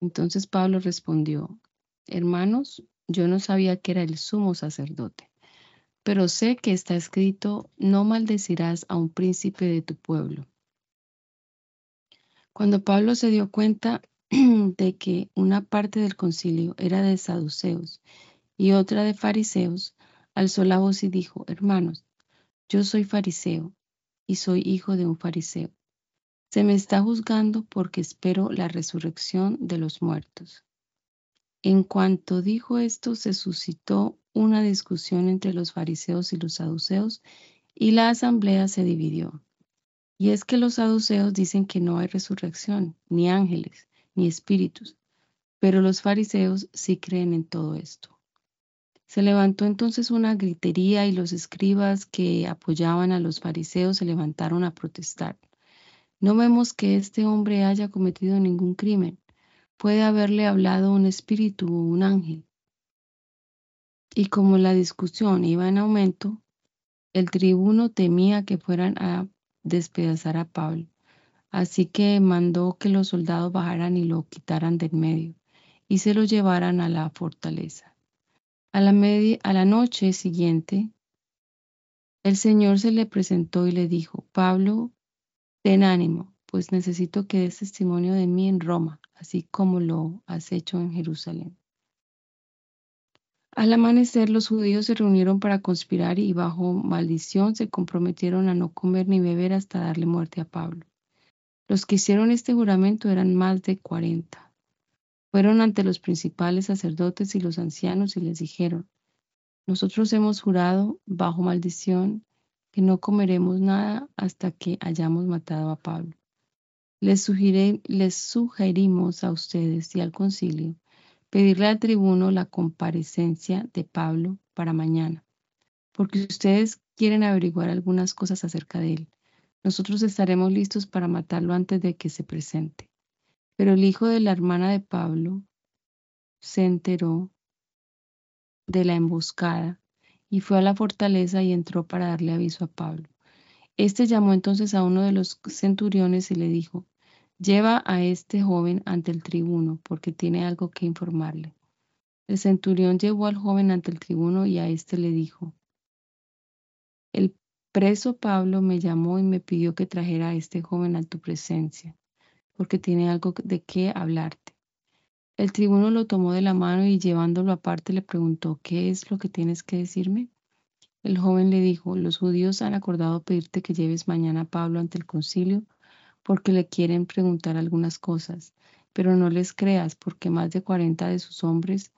Entonces Pablo respondió, hermanos, yo no sabía que era el sumo sacerdote, pero sé que está escrito, no maldecirás a un príncipe de tu pueblo. Cuando Pablo se dio cuenta de que una parte del concilio era de saduceos y otra de fariseos, alzó la voz y dijo, hermanos, yo soy fariseo y soy hijo de un fariseo. Se me está juzgando porque espero la resurrección de los muertos. En cuanto dijo esto, se suscitó una discusión entre los fariseos y los saduceos y la asamblea se dividió. Y es que los saduceos dicen que no hay resurrección, ni ángeles, ni espíritus, pero los fariseos sí creen en todo esto. Se levantó entonces una gritería y los escribas que apoyaban a los fariseos se levantaron a protestar. No vemos que este hombre haya cometido ningún crimen. Puede haberle hablado un espíritu o un ángel. Y como la discusión iba en aumento, el tribuno temía que fueran a despedazar a Pablo. Así que mandó que los soldados bajaran y lo quitaran del medio y se lo llevaran a la fortaleza. A la, a la noche siguiente, el Señor se le presentó y le dijo, Pablo, ten ánimo, pues necesito que des testimonio de mí en Roma, así como lo has hecho en Jerusalén. Al amanecer los judíos se reunieron para conspirar y bajo maldición se comprometieron a no comer ni beber hasta darle muerte a Pablo. Los que hicieron este juramento eran más de cuarenta. Fueron ante los principales sacerdotes y los ancianos y les dijeron, nosotros hemos jurado bajo maldición que no comeremos nada hasta que hayamos matado a Pablo. Les, les sugerimos a ustedes y al concilio pedirle al tribuno la comparecencia de Pablo para mañana, porque ustedes quieren averiguar algunas cosas acerca de él. Nosotros estaremos listos para matarlo antes de que se presente. Pero el hijo de la hermana de Pablo se enteró de la emboscada y fue a la fortaleza y entró para darle aviso a Pablo. Este llamó entonces a uno de los centuriones y le dijo, lleva a este joven ante el tribuno porque tiene algo que informarle. El centurión llevó al joven ante el tribuno y a éste le dijo, el preso Pablo me llamó y me pidió que trajera a este joven a tu presencia porque tiene algo de qué hablarte. El tribuno lo tomó de la mano y llevándolo aparte le preguntó, ¿qué es lo que tienes que decirme? El joven le dijo, los judíos han acordado pedirte que lleves mañana a Pablo ante el concilio porque le quieren preguntar algunas cosas, pero no les creas porque más de cuarenta de sus hombres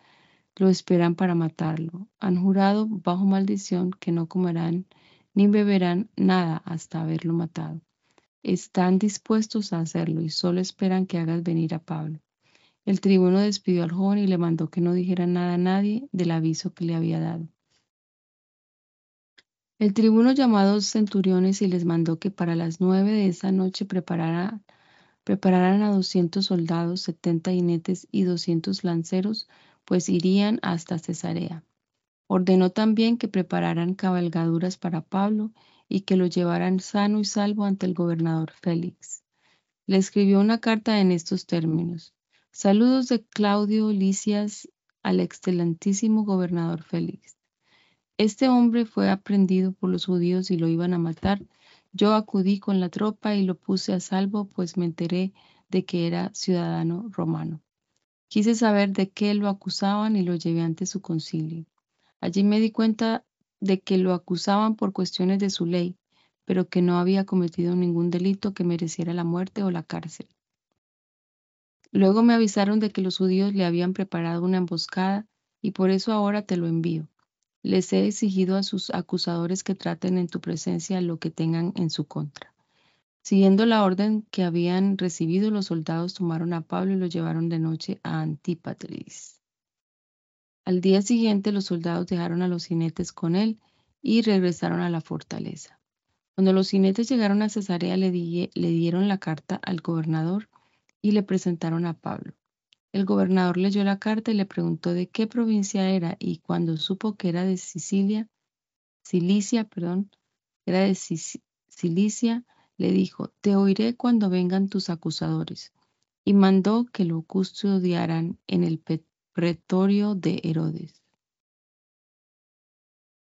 lo esperan para matarlo. Han jurado bajo maldición que no comerán ni beberán nada hasta haberlo matado están dispuestos a hacerlo y solo esperan que hagas venir a Pablo. El tribuno despidió al joven y le mandó que no dijera nada a nadie del aviso que le había dado. El tribuno llamó a dos centuriones y les mandó que para las nueve de esa noche prepararan, prepararan a doscientos soldados, setenta jinetes y doscientos lanceros, pues irían hasta Cesarea. Ordenó también que prepararan cabalgaduras para Pablo y que lo llevaran sano y salvo ante el gobernador Félix. Le escribió una carta en estos términos. Saludos de Claudio Licias al excelentísimo gobernador Félix. Este hombre fue aprendido por los judíos y lo iban a matar. Yo acudí con la tropa y lo puse a salvo, pues me enteré de que era ciudadano romano. Quise saber de qué lo acusaban y lo llevé ante su concilio. Allí me di cuenta de que lo acusaban por cuestiones de su ley, pero que no había cometido ningún delito que mereciera la muerte o la cárcel. Luego me avisaron de que los judíos le habían preparado una emboscada y por eso ahora te lo envío. Les he exigido a sus acusadores que traten en tu presencia lo que tengan en su contra. Siguiendo la orden que habían recibido, los soldados tomaron a Pablo y lo llevaron de noche a Antípatris. Al día siguiente los soldados dejaron a los jinetes con él y regresaron a la fortaleza. Cuando los jinetes llegaron a Cesarea le, dieron la carta al gobernador y le presentaron a Pablo. El gobernador leyó la carta y le preguntó de qué provincia era y cuando supo que era de Sicilia, Cilicia, perdón, era de Cilicia, le dijo, te oiré cuando vengan tus acusadores. Y mandó que lo custodiaran en el pretorio de Herodes.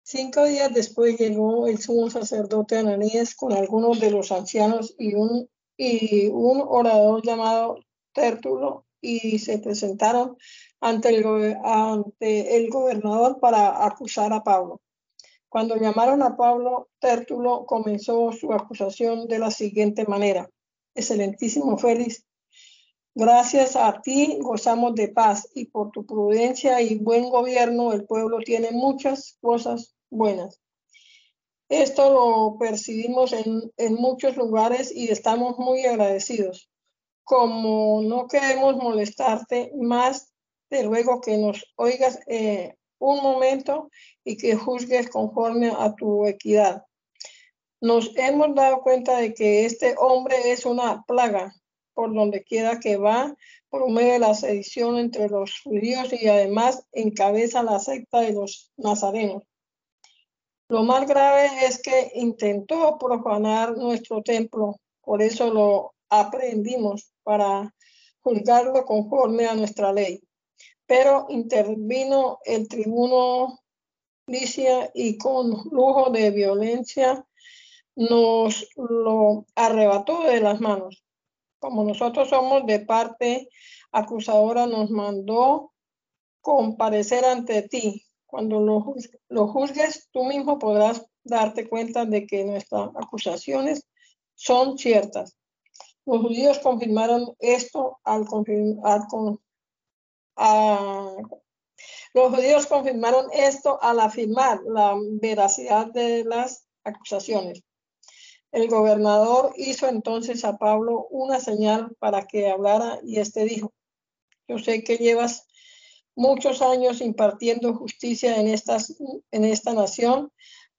Cinco días después llegó el sumo sacerdote Ananías con algunos de los ancianos y un, y un orador llamado Tértulo y se presentaron ante el, ante el gobernador para acusar a Pablo. Cuando llamaron a Pablo, Tértulo comenzó su acusación de la siguiente manera. Excelentísimo Félix, gracias a ti gozamos de paz y por tu prudencia y buen gobierno el pueblo tiene muchas cosas buenas. Esto lo percibimos en, en muchos lugares y estamos muy agradecidos. Como no queremos molestarte más, te ruego que nos oigas eh, un momento y que juzgues conforme a tu equidad. Nos hemos dado cuenta de que este hombre es una plaga por donde quiera que va, promueve la sedición entre los judíos y además encabeza la secta de los nazarenos. Lo más grave es que intentó profanar nuestro templo, por eso lo aprendimos para juzgarlo conforme a nuestra ley pero intervino el tribuno Licia y con lujo de violencia nos lo arrebató de las manos. Como nosotros somos de parte acusadora, nos mandó comparecer ante ti. Cuando lo, juzgues, tú mismo podrás darte cuenta de que nuestras acusaciones son ciertas. Los judíos confirmaron esto al, al, los judíos confirmaron esto al afirmar la veracidad de las acusaciones. El gobernador hizo entonces a Pablo una señal para que hablara y éste dijo, yo sé que llevas muchos años impartiendo justicia en, esta nación,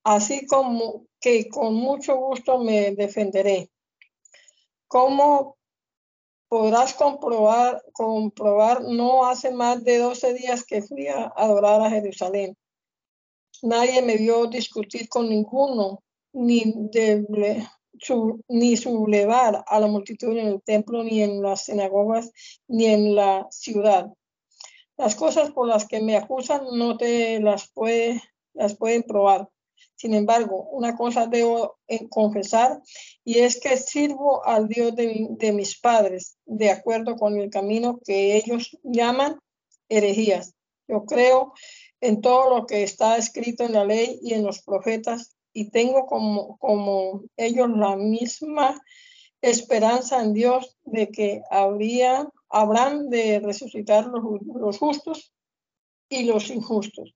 así como que con mucho gusto me defenderé. ¿Cómo podrás comprobar, comprobar, no hace más de 12 días que fui a adorar a Jerusalén. Nadie me vio discutir con ninguno, ni, ni sublevar a la multitud en el templo, ni en las sinagogas, ni en la ciudad. Las cosas por las que me acusan no te las, puede, las pueden probar. Sin embargo, una cosa debo confesar y es que sirvo al Dios de, mis padres de acuerdo con el camino que ellos llaman herejías. Yo creo en todo lo que está escrito en la ley y en los profetas y tengo como, como ellos la misma esperanza en Dios de que habría, habrán de resucitar los justos y los injustos.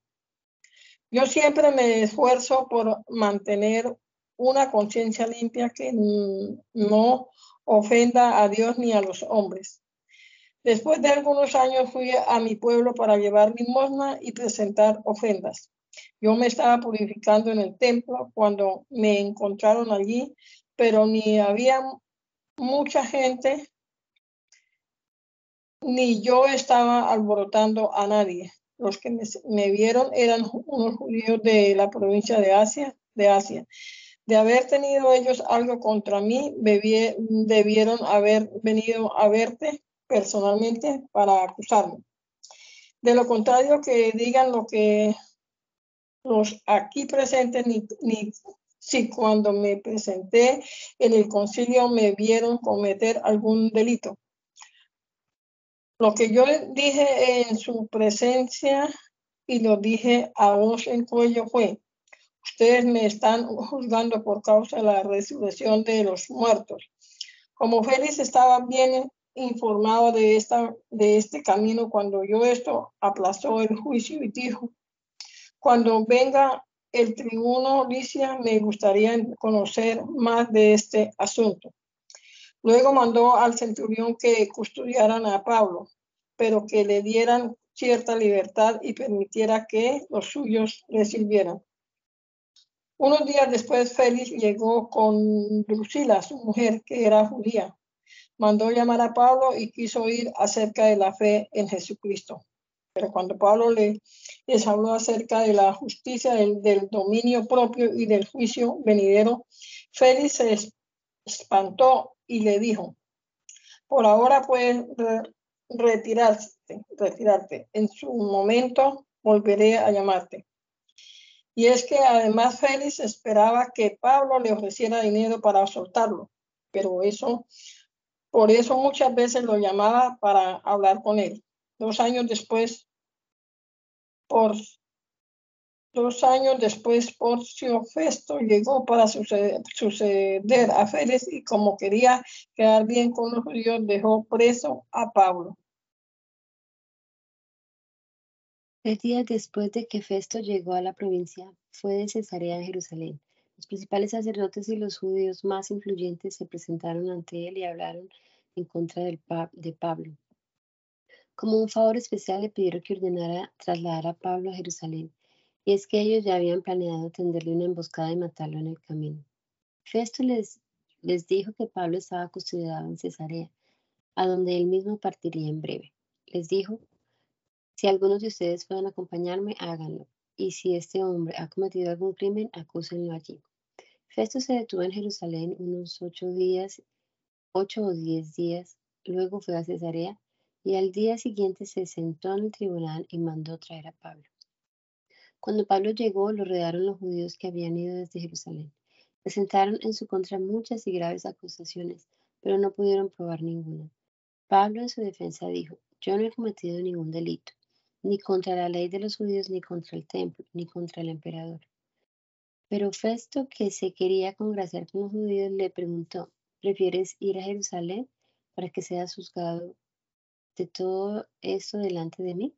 Yo siempre me esfuerzo por mantener una conciencia limpia que no ofenda a Dios ni a los hombres. Después de algunos años fui a mi pueblo para llevar limosna y presentar ofrendas. Yo me estaba purificando en el templo cuando me encontraron allí, pero ni había mucha gente, ni yo estaba alborotando a nadie los que me, vieron eran unos judíos de la provincia de Asia, de Asia. De haber tenido ellos algo contra mí, debieron haber venido a verte personalmente para acusarme. De lo contrario, que digan lo que los aquí presentes, ni, ni si cuando me presenté en el concilio me vieron cometer algún delito. Lo que yo dije en su presencia y lo dije a voz en cuello fue, ustedes me están juzgando por causa de la resurrección de los muertos. Como Félix estaba bien informado de, esta, de este camino cuando yo esto aplazó el juicio y dijo, cuando venga el tribuno Licia, me gustaría conocer más de este asunto. Luego mandó al centurión que custodiaran a Pablo, pero que le dieran cierta libertad y permitiera que los suyos le sirvieran. Unos días después, Félix llegó con Drusila, su mujer, que era judía. Mandó llamar a Pablo y quiso oír acerca de la fe en Jesucristo. Pero cuando Pablo le, les habló acerca de la justicia, del, dominio propio y del juicio venidero, Félix se espantó y le dijo, por ahora puedes retirarte, retirarte. En su momento volveré a llamarte. Y es que además Félix esperaba que Pablo le ofreciera dinero para soltarlo, pero eso, por eso muchas veces lo llamaba para hablar con él. Dos años después, por dos años después, Porcio Festo llegó para suceder, a Félix y como quería quedar bien con los judíos, dejó preso a Pablo. Tres días después de que Festo llegó a la provincia, fue de Cesarea en Jerusalén. Los principales sacerdotes y los judíos más influyentes se presentaron ante él y hablaron en contra del de Pablo. Como un favor especial le pidieron que ordenara trasladar a Pablo a Jerusalén, y es que ellos ya habían planeado tenderle una emboscada y matarlo en el camino. Festo les, les dijo que Pablo estaba custodiado en Cesarea, a donde él mismo partiría en breve. Les dijo si algunos de ustedes pueden acompañarme, háganlo. Y si este hombre ha cometido algún crimen, acúsenlo allí. Festo se detuvo en Jerusalén unos ocho días, ocho o diez días. Luego fue a Cesarea y al día siguiente se sentó en el tribunal y mandó traer a Pablo. Cuando Pablo llegó, lo rodearon los judíos que habían ido desde Jerusalén. Presentaron en su contra muchas y graves acusaciones, pero no pudieron probar ninguna. Pablo en su defensa dijo, yo no he cometido ningún delito ni contra la ley de los judíos, ni contra el templo, ni contra el emperador. Pero Festo, que se quería congraciar con los judíos, le preguntó, ¿prefieres ir a Jerusalén para que seas juzgado de todo esto delante de mí?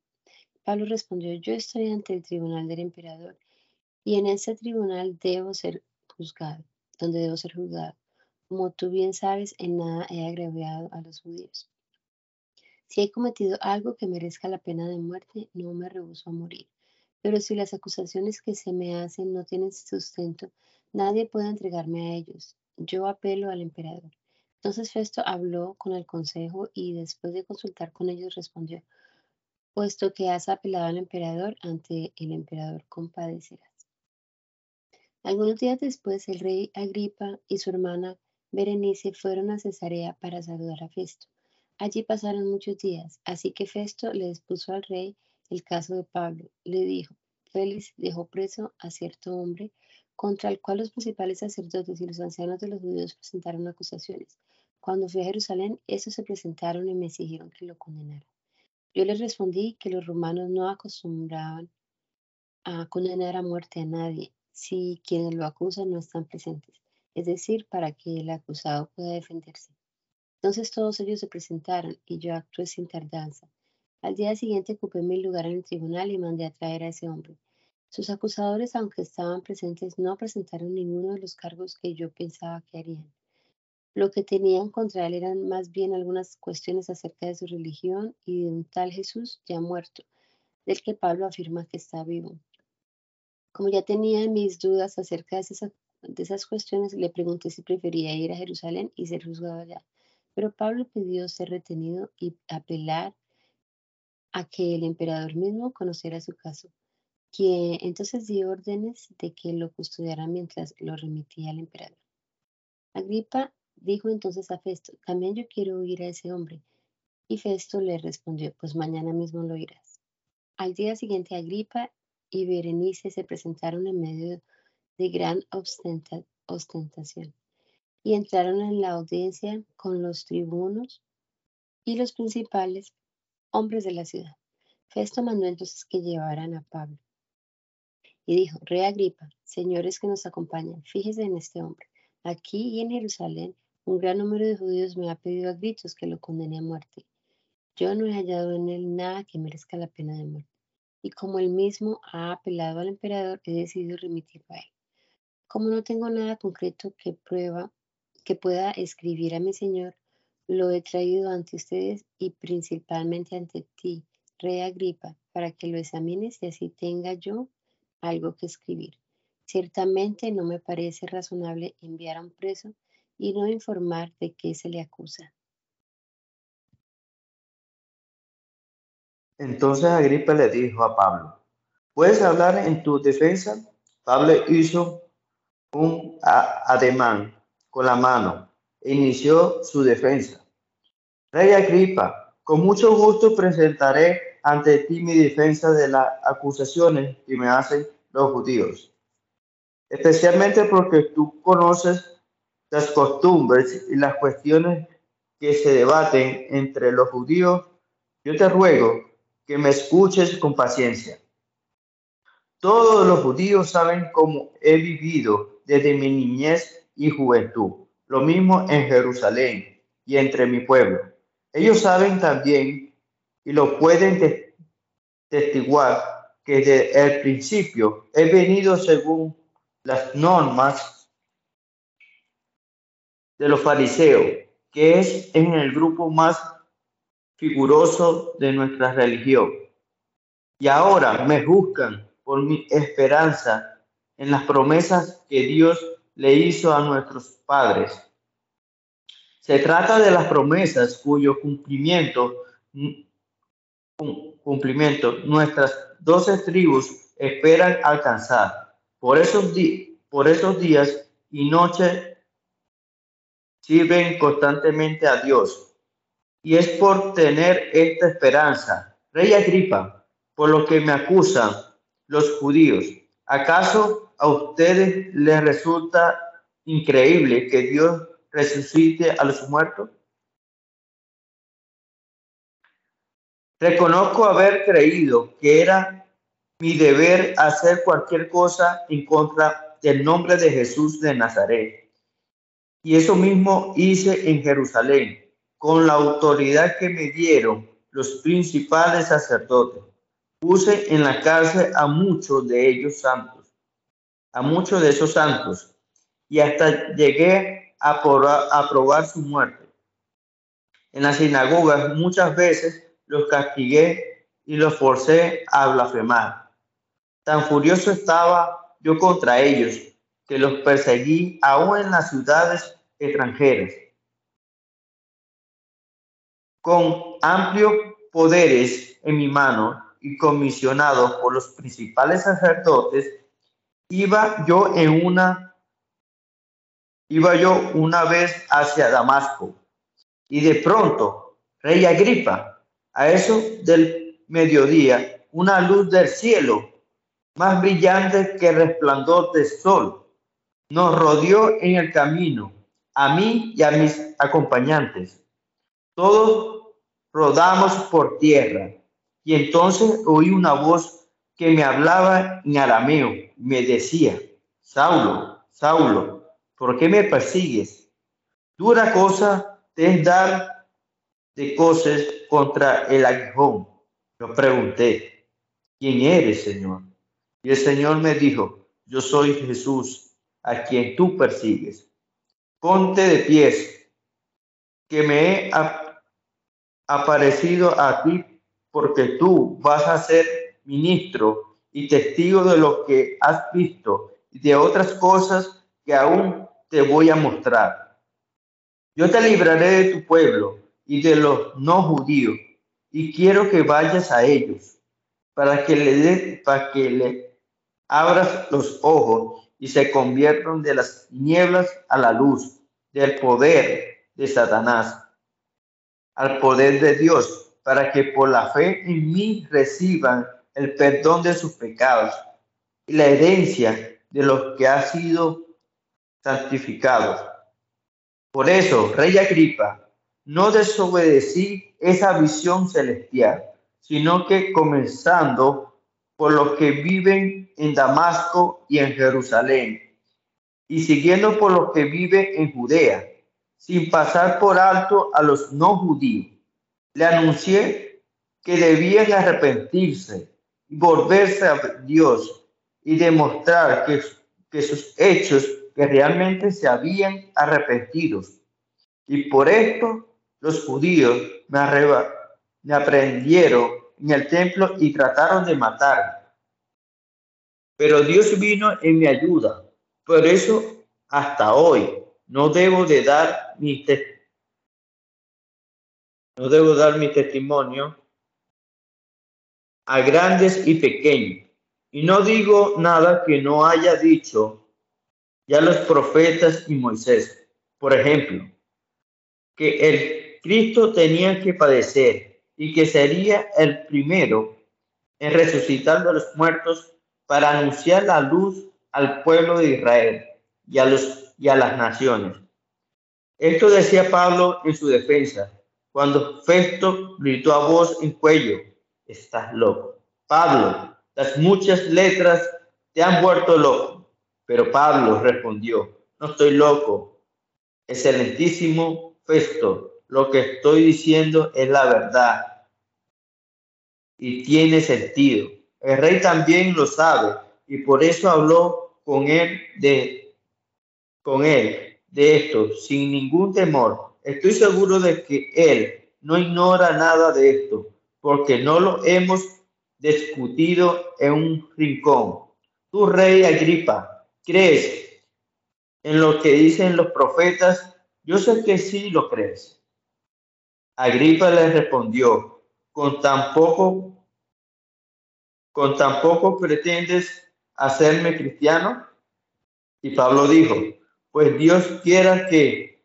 Pablo respondió, yo estoy ante el tribunal del emperador y en ese tribunal debo ser juzgado, donde debo ser juzgado. Como tú bien sabes, en nada he agraviado a los judíos. Si he cometido algo que merezca la pena de muerte, no me rehuso a morir. Pero si las acusaciones que se me hacen no tienen sustento, nadie puede entregarme a ellos. Yo apelo al emperador. Entonces Festo habló con el consejo y después de consultar con ellos respondió, puesto que has apelado al emperador, ante el emperador compadecerás. Algunos días después el rey Agripa y su hermana Berenice fueron a Cesarea para saludar a Festo. Allí pasaron muchos días, así que Festo le expuso al rey el caso de Pablo. Le dijo, Félix dejó preso a cierto hombre contra el cual los principales sacerdotes y los ancianos de los judíos presentaron acusaciones. Cuando fui a Jerusalén, estos se presentaron y me exigieron que lo condenara. Yo les respondí que los romanos no acostumbraban a condenar a muerte a nadie si quienes lo acusan no están presentes, es decir, para que el acusado pueda defenderse. Entonces todos ellos se presentaron y yo actué sin tardanza. Al día siguiente ocupé mi lugar en el tribunal y mandé a traer a ese hombre. Sus acusadores, aunque estaban presentes, no presentaron ninguno de los cargos que yo pensaba que harían. Lo que tenían contra él eran más bien algunas cuestiones acerca de su religión y de un tal Jesús ya muerto, del que Pablo afirma que está vivo. Como ya tenía mis dudas acerca de esas, de esas cuestiones, le pregunté si prefería ir a Jerusalén y ser juzgado allá. Pero Pablo pidió ser retenido y apelar a que el emperador mismo conociera su caso, quien entonces dio órdenes de que lo custodiara mientras lo remitía al emperador. Agripa dijo entonces a Festo, también yo quiero oír a ese hombre. Y Festo le respondió, pues mañana mismo lo oirás. Al día siguiente Agripa y Berenice se presentaron en medio de gran ostentación y entraron en la audiencia con los tribunos y los principales hombres de la ciudad. Festo mandó entonces que llevaran a Pablo. Y dijo, Rey Agripa, señores que nos acompañan, fíjese en este hombre. Aquí y en Jerusalén, un gran número de judíos me ha pedido a gritos que lo condene a muerte. Yo no he hallado en él nada que merezca la pena de muerte. Y como él mismo ha apelado al emperador, he decidido remitirlo a él. Como no tengo nada concreto que prueba que pueda escribir a mi Señor, lo he traído ante ustedes y principalmente ante ti, Rey Agripa, para que lo examines y así tenga yo algo que escribir. Ciertamente no me parece razonable enviar a un preso y no informar de qué se le acusa. Entonces Agripa le dijo a Pablo, ¿puedes hablar en tu defensa? Pablo hizo un ademán con la mano e inició su defensa. Rey Agripa, con mucho gusto presentaré ante ti mi defensa de las acusaciones que me hacen los judíos, especialmente porque tú conoces las costumbres y las cuestiones que se debaten entre los judíos. Yo te ruego que me escuches con paciencia. Todos los judíos saben cómo he vivido desde mi niñez y juventud, lo mismo en Jerusalén y entre mi pueblo. Ellos saben también y lo pueden testiguar que desde el principio he venido según las normas de los fariseos, que es en el grupo más figuroso de nuestra religión. Y ahora me juzgan por mi esperanza en las promesas que Dios le hizo a nuestros padres. Se trata de las promesas cuyo cumplimiento, cumplimiento nuestras doce tribus esperan alcanzar. Por esos, por esos días y noches sirven constantemente a Dios y es por tener esta esperanza. Rey Agripa, por lo que me acusan los judíos, ¿acaso a ustedes les resulta increíble que Dios resucite a los muertos? Reconozco haber creído que era mi deber hacer cualquier cosa en contra del nombre de Jesús de Nazaret. Y eso mismo hice en Jerusalén con la autoridad que me dieron los principales sacerdotes. Puse en la cárcel a muchos de ellos santos, a muchos de esos santos, y hasta llegué a probar, su muerte. En las sinagogas muchas veces los castigué y los forcé a blasfemar. Tan furioso estaba yo contra ellos que los perseguí aún en las ciudades extranjeras con amplios poderes en mi mano y comisionado por los principales sacerdotes, iba yo en una iba yo una vez hacia Damasco y de pronto, rey Agripa, a eso del mediodía, una luz del cielo más brillante que el resplandor del sol nos rodeó en el camino, a mí y a mis acompañantes todos rodamos por tierra. Y entonces oí una voz que me hablaba en arameo. Me decía, Saulo, Saulo, ¿por qué me persigues? Dura cosa te es dar de cosas contra el aguijón. Yo pregunté, ¿quién eres, Señor? Y el Señor me dijo, yo soy Jesús, a quien tú persigues. Ponte de pies, que me he aparecido a ti porque tú vas a ser ministro y testigo de lo que has visto y de otras cosas que aún te voy a mostrar. Yo te libraré de tu pueblo y de los no judíos y quiero que vayas a ellos para que le de, para que le abras los ojos y se conviertan de las nieblas a la luz del poder de Satanás al poder de Dios, para que por la fe en mí reciban el perdón de sus pecados y la herencia de los que ha sido santificados. Por eso, Rey Agripa, no desobedecí esa visión celestial, sino que comenzando por los que viven en Damasco y en Jerusalén, y siguiendo por los que viven en Judea, sin pasar por alto a los no judíos. Le anuncié que debían arrepentirse y volverse a Dios y demostrar que, que sus hechos que realmente se habían arrepentido. Y por esto los judíos me, arreba, me aprendieron en el templo y trataron de matar. Pero Dios vino en mi ayuda. Por eso hasta hoy no debo de dar mi no debo dar mi testimonio a grandes y pequeños. Y no digo nada que no haya dicho ya los profetas y Moisés. Por ejemplo, que el Cristo tenía que padecer y que sería el primero en resucitar de los muertos para anunciar la luz al pueblo de Israel y a, y a las naciones. Esto decía Pablo en su defensa, cuando Festo gritó a voz en cuello, estás loco. Pablo, las muchas letras te han vuelto loco. Pero Pablo respondió, no estoy loco. Excelentísimo Festo, lo que estoy diciendo es la verdad y tiene sentido. El rey también lo sabe y por eso habló con él de con él de esto sin ningún temor. Estoy seguro de que él no ignora nada de esto, porque no lo hemos discutido en un rincón. Tú, rey Agripa, ¿crees en lo que dicen los profetas? Yo sé que sí lo crees. Agripa le respondió, con tan poco, con tan poco pretendes hacerme cristiano? Y Pablo dijo, pues Dios quiera que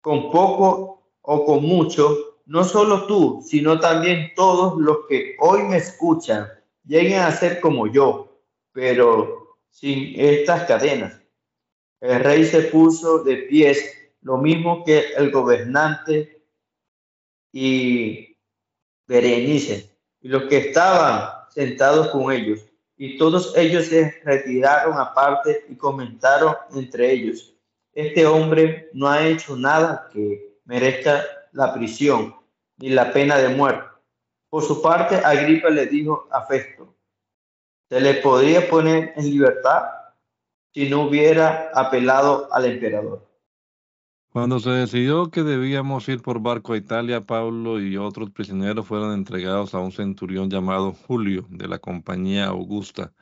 con poco o con mucho, no solo tú, sino también todos los que hoy me escuchan, lleguen a ser como yo, pero sin estas cadenas. El rey se puso de pies, lo mismo que el gobernante y Berenice, y los que estaban sentados con ellos. Y todos ellos se retiraron aparte y comentaron entre ellos, este hombre no ha hecho nada que merezca la prisión ni la pena de muerte. Por su parte, Agripa le dijo a Festo, se le podría poner en libertad si no hubiera apelado al emperador. Cuando se decidió que debíamos ir por barco a Italia, Pablo y otros prisioneros fueron entregados a un centurión llamado Julio de la compañía Augusta.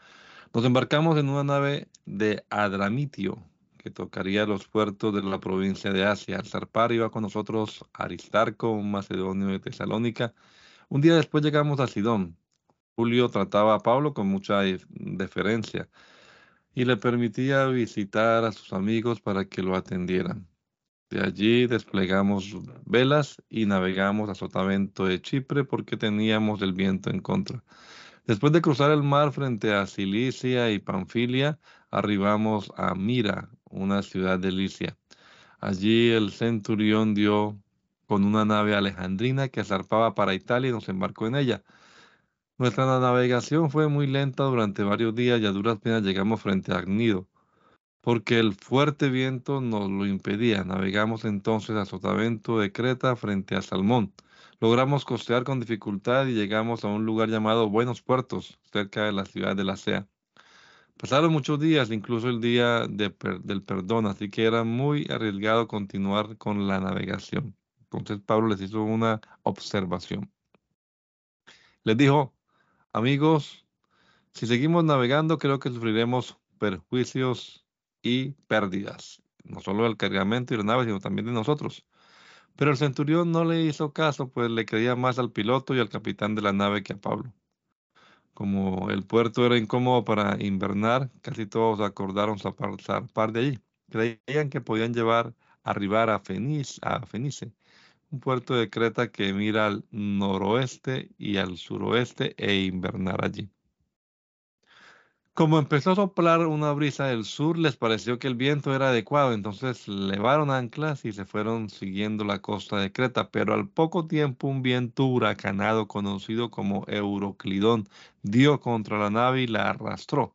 Nos embarcamos en una nave de Adramitio que tocaría los puertos de la provincia de Asia. Al zarpar iba con nosotros Aristarco, un macedonio de Tesalónica. Un día después llegamos a Sidón. Julio trataba a Pablo con mucha deferencia y le permitía visitar a sus amigos para que lo atendieran. De allí desplegamos velas y navegamos a Sotavento de Chipre porque teníamos el viento en contra. Después de cruzar el mar frente a Cilicia y Panfilia, arribamos a Mira, una ciudad de Licia. Allí el centurión dio con una nave alejandrina que zarpaba para Italia y nos embarcó en ella. Nuestra navegación fue muy lenta durante varios días y a duras penas llegamos frente a Agnido, porque el fuerte viento nos lo impedía. Navegamos entonces a Sotavento de Creta frente a Salmón. Logramos costear con dificultad y llegamos a un lugar llamado Buenos Puertos, cerca de la ciudad de la Sea. Pasaron muchos días, incluso el día del perdón, así que era muy arriesgado continuar con la navegación. Entonces Pablo les hizo una observación. Les dijo, amigos, si seguimos navegando, creo que sufriremos perjuicios y pérdidas, no solo del cargamento y la nave, sino también de nosotros. Pero el centurión no le hizo caso, pues le creía más al piloto y al capitán de la nave que a Pablo. Como el puerto era incómodo para invernar, casi todos acordaron zarpar de allí. Creían que podían llevar arribar a, Fenice, a Fenice, un puerto de Creta que mira al noroeste y al suroeste e invernar allí. Como empezó a soplar una brisa del sur, les pareció que el viento era adecuado, entonces levaron anclas y se fueron siguiendo la costa de Creta, pero al poco tiempo un viento huracanado conocido como Euroclidón dio contra la nave y la arrastró.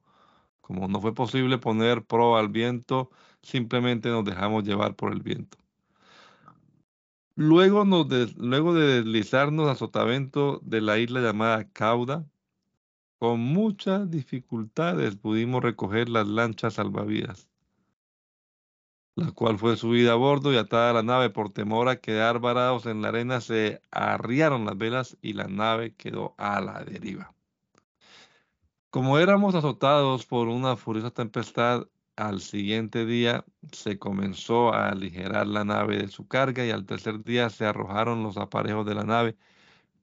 Como no fue posible poner proa al viento, simplemente nos dejamos llevar por el viento. Luego, luego de deslizarnos a sotavento de la isla llamada Cauda, con muchas dificultades pudimos recoger las lanchas salvavidas, la cual fue subida a bordo y atada a la nave. Por temor a quedar varados en la arena se arriaron las velas y la nave quedó a la deriva. Como éramos azotados por una furiosa tempestad, al siguiente día se comenzó a aligerar la nave de su carga y al tercer día se arrojaron los aparejos de la nave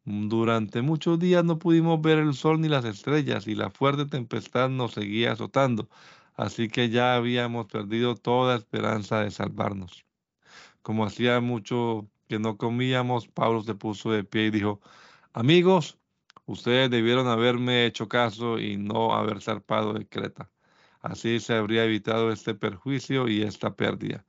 durante muchos días no pudimos ver el sol ni las estrellas y la fuerte tempestad nos seguía azotando, así que ya habíamos perdido toda esperanza de salvarnos. Como hacía mucho que no comíamos, Pablo se puso de pie y dijo, amigos, ustedes debieron haberme hecho caso y no haber zarpado de Creta. Así se habría evitado este perjuicio y esta pérdida.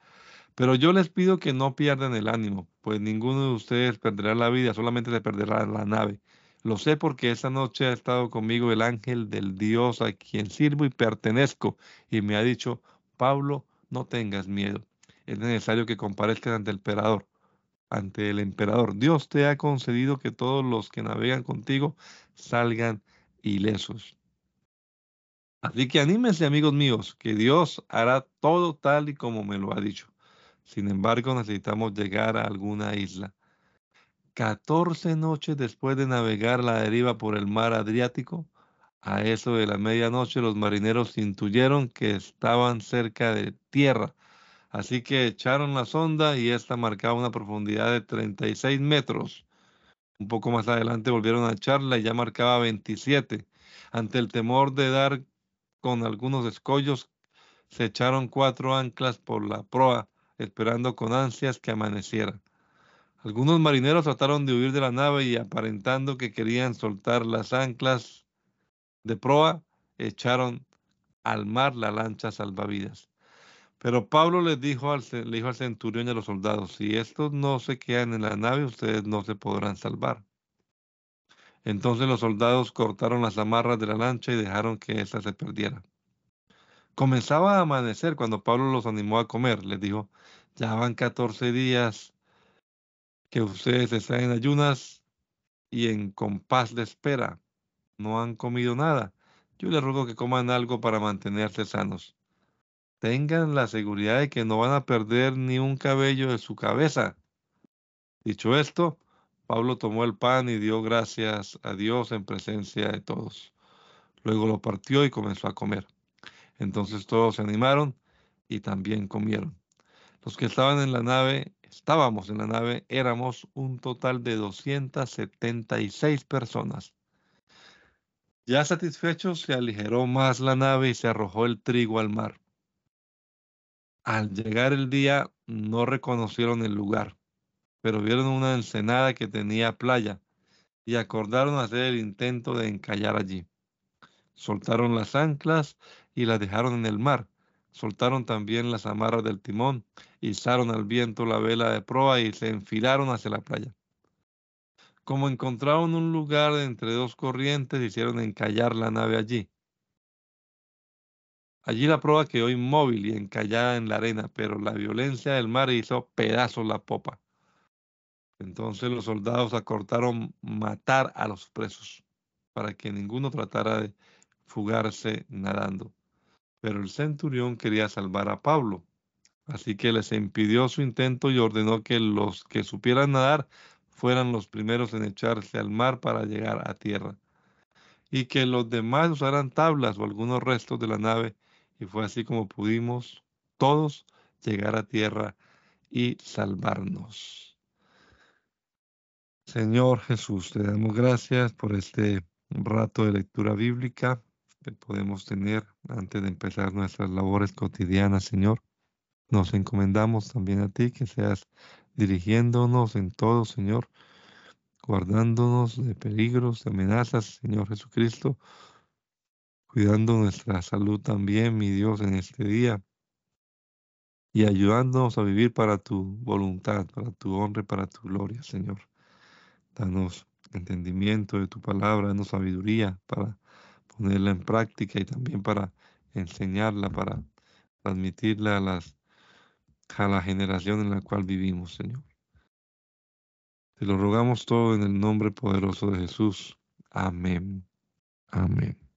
Pero yo les pido que no pierdan el ánimo, pues ninguno de ustedes perderá la vida, solamente se perderá la nave. Lo sé porque esta noche ha estado conmigo el ángel del Dios a quien sirvo y pertenezco, y me ha dicho, Pablo, no tengas miedo. Es necesario que comparezcas ante el emperador. Ante el emperador. Dios te ha concedido que todos los que navegan contigo salgan ilesos. Así que anímense, amigos míos, que Dios hará todo tal y como me lo ha dicho. Sin embargo, necesitamos llegar a alguna isla. 14 noches después de navegar la deriva por el mar Adriático, a eso de la medianoche los marineros intuyeron que estaban cerca de tierra, así que echaron la sonda y esta marcaba una profundidad de 36 metros. Un poco más adelante volvieron a echarla y ya marcaba 27. Ante el temor de dar con algunos escollos, se echaron cuatro anclas por la proa, esperando con ansias que amaneciera. Algunos marineros trataron de huir de la nave y aparentando que querían soltar las anclas de proa, echaron al mar la lancha salvavidas. Pero Pablo les dijo al, le dijo al centurión y a los soldados, si estos no se quedan en la nave, ustedes no se podrán salvar. Entonces los soldados cortaron las amarras de la lancha y dejaron que ésta se perdiera. Comenzaba a amanecer cuando Pablo los animó a comer. Les dijo, ya van 14 días que ustedes están en ayunas y en compás de espera. No han comido nada. Yo les ruego que coman algo para mantenerse sanos. Tengan la seguridad de que no van a perder ni un cabello de su cabeza. Dicho esto, Pablo tomó el pan y dio gracias a Dios en presencia de todos. Luego lo partió y comenzó a comer. Entonces todos se animaron y también comieron. Los que estaban en la nave estábamos en la nave éramos un total de 276 personas. Ya satisfechos, se aligeró más la nave y se arrojó el trigo al mar. Al llegar el día, no reconocieron el lugar, pero vieron una ensenada que tenía playa y acordaron hacer el intento de encallar allí. Soltaron las anclas y las dejaron en el mar soltaron también las amarras del timón, izaron al viento la vela de proa y se enfilaron hacia la playa. Como encontraron un lugar entre dos corrientes, hicieron encallar la nave allí. Allí la proa quedó inmóvil y encallada en la arena, pero la violencia del mar hizo pedazos la popa. Entonces los soldados acortaron matar a los presos, para que ninguno tratara de fugarse nadando. Pero el centurión quería salvar a Pablo, así que les impidió su intento y ordenó que los que supieran nadar fueran los primeros en echarse al mar para llegar a tierra, y que los demás usaran tablas o algunos restos de la nave, y fue así como pudimos todos llegar a tierra y salvarnos. Señor Jesús, te damos gracias por este rato de lectura bíblica que podemos tener antes de empezar nuestras labores cotidianas, Señor. Nos encomendamos también a ti, que seas dirigiéndonos en todo, Señor, guardándonos de peligros, de amenazas, Señor Jesucristo, cuidando nuestra salud también, mi Dios, en este día, y ayudándonos a vivir para tu voluntad, para tu honra y para tu gloria, Señor. Danos entendimiento de tu palabra, danos sabiduría para ponerla en práctica y también para enseñarla, para transmitirla a, las, a la generación en la cual vivimos, Señor. Te lo rogamos todo en el nombre poderoso de Jesús. Amén. Amén.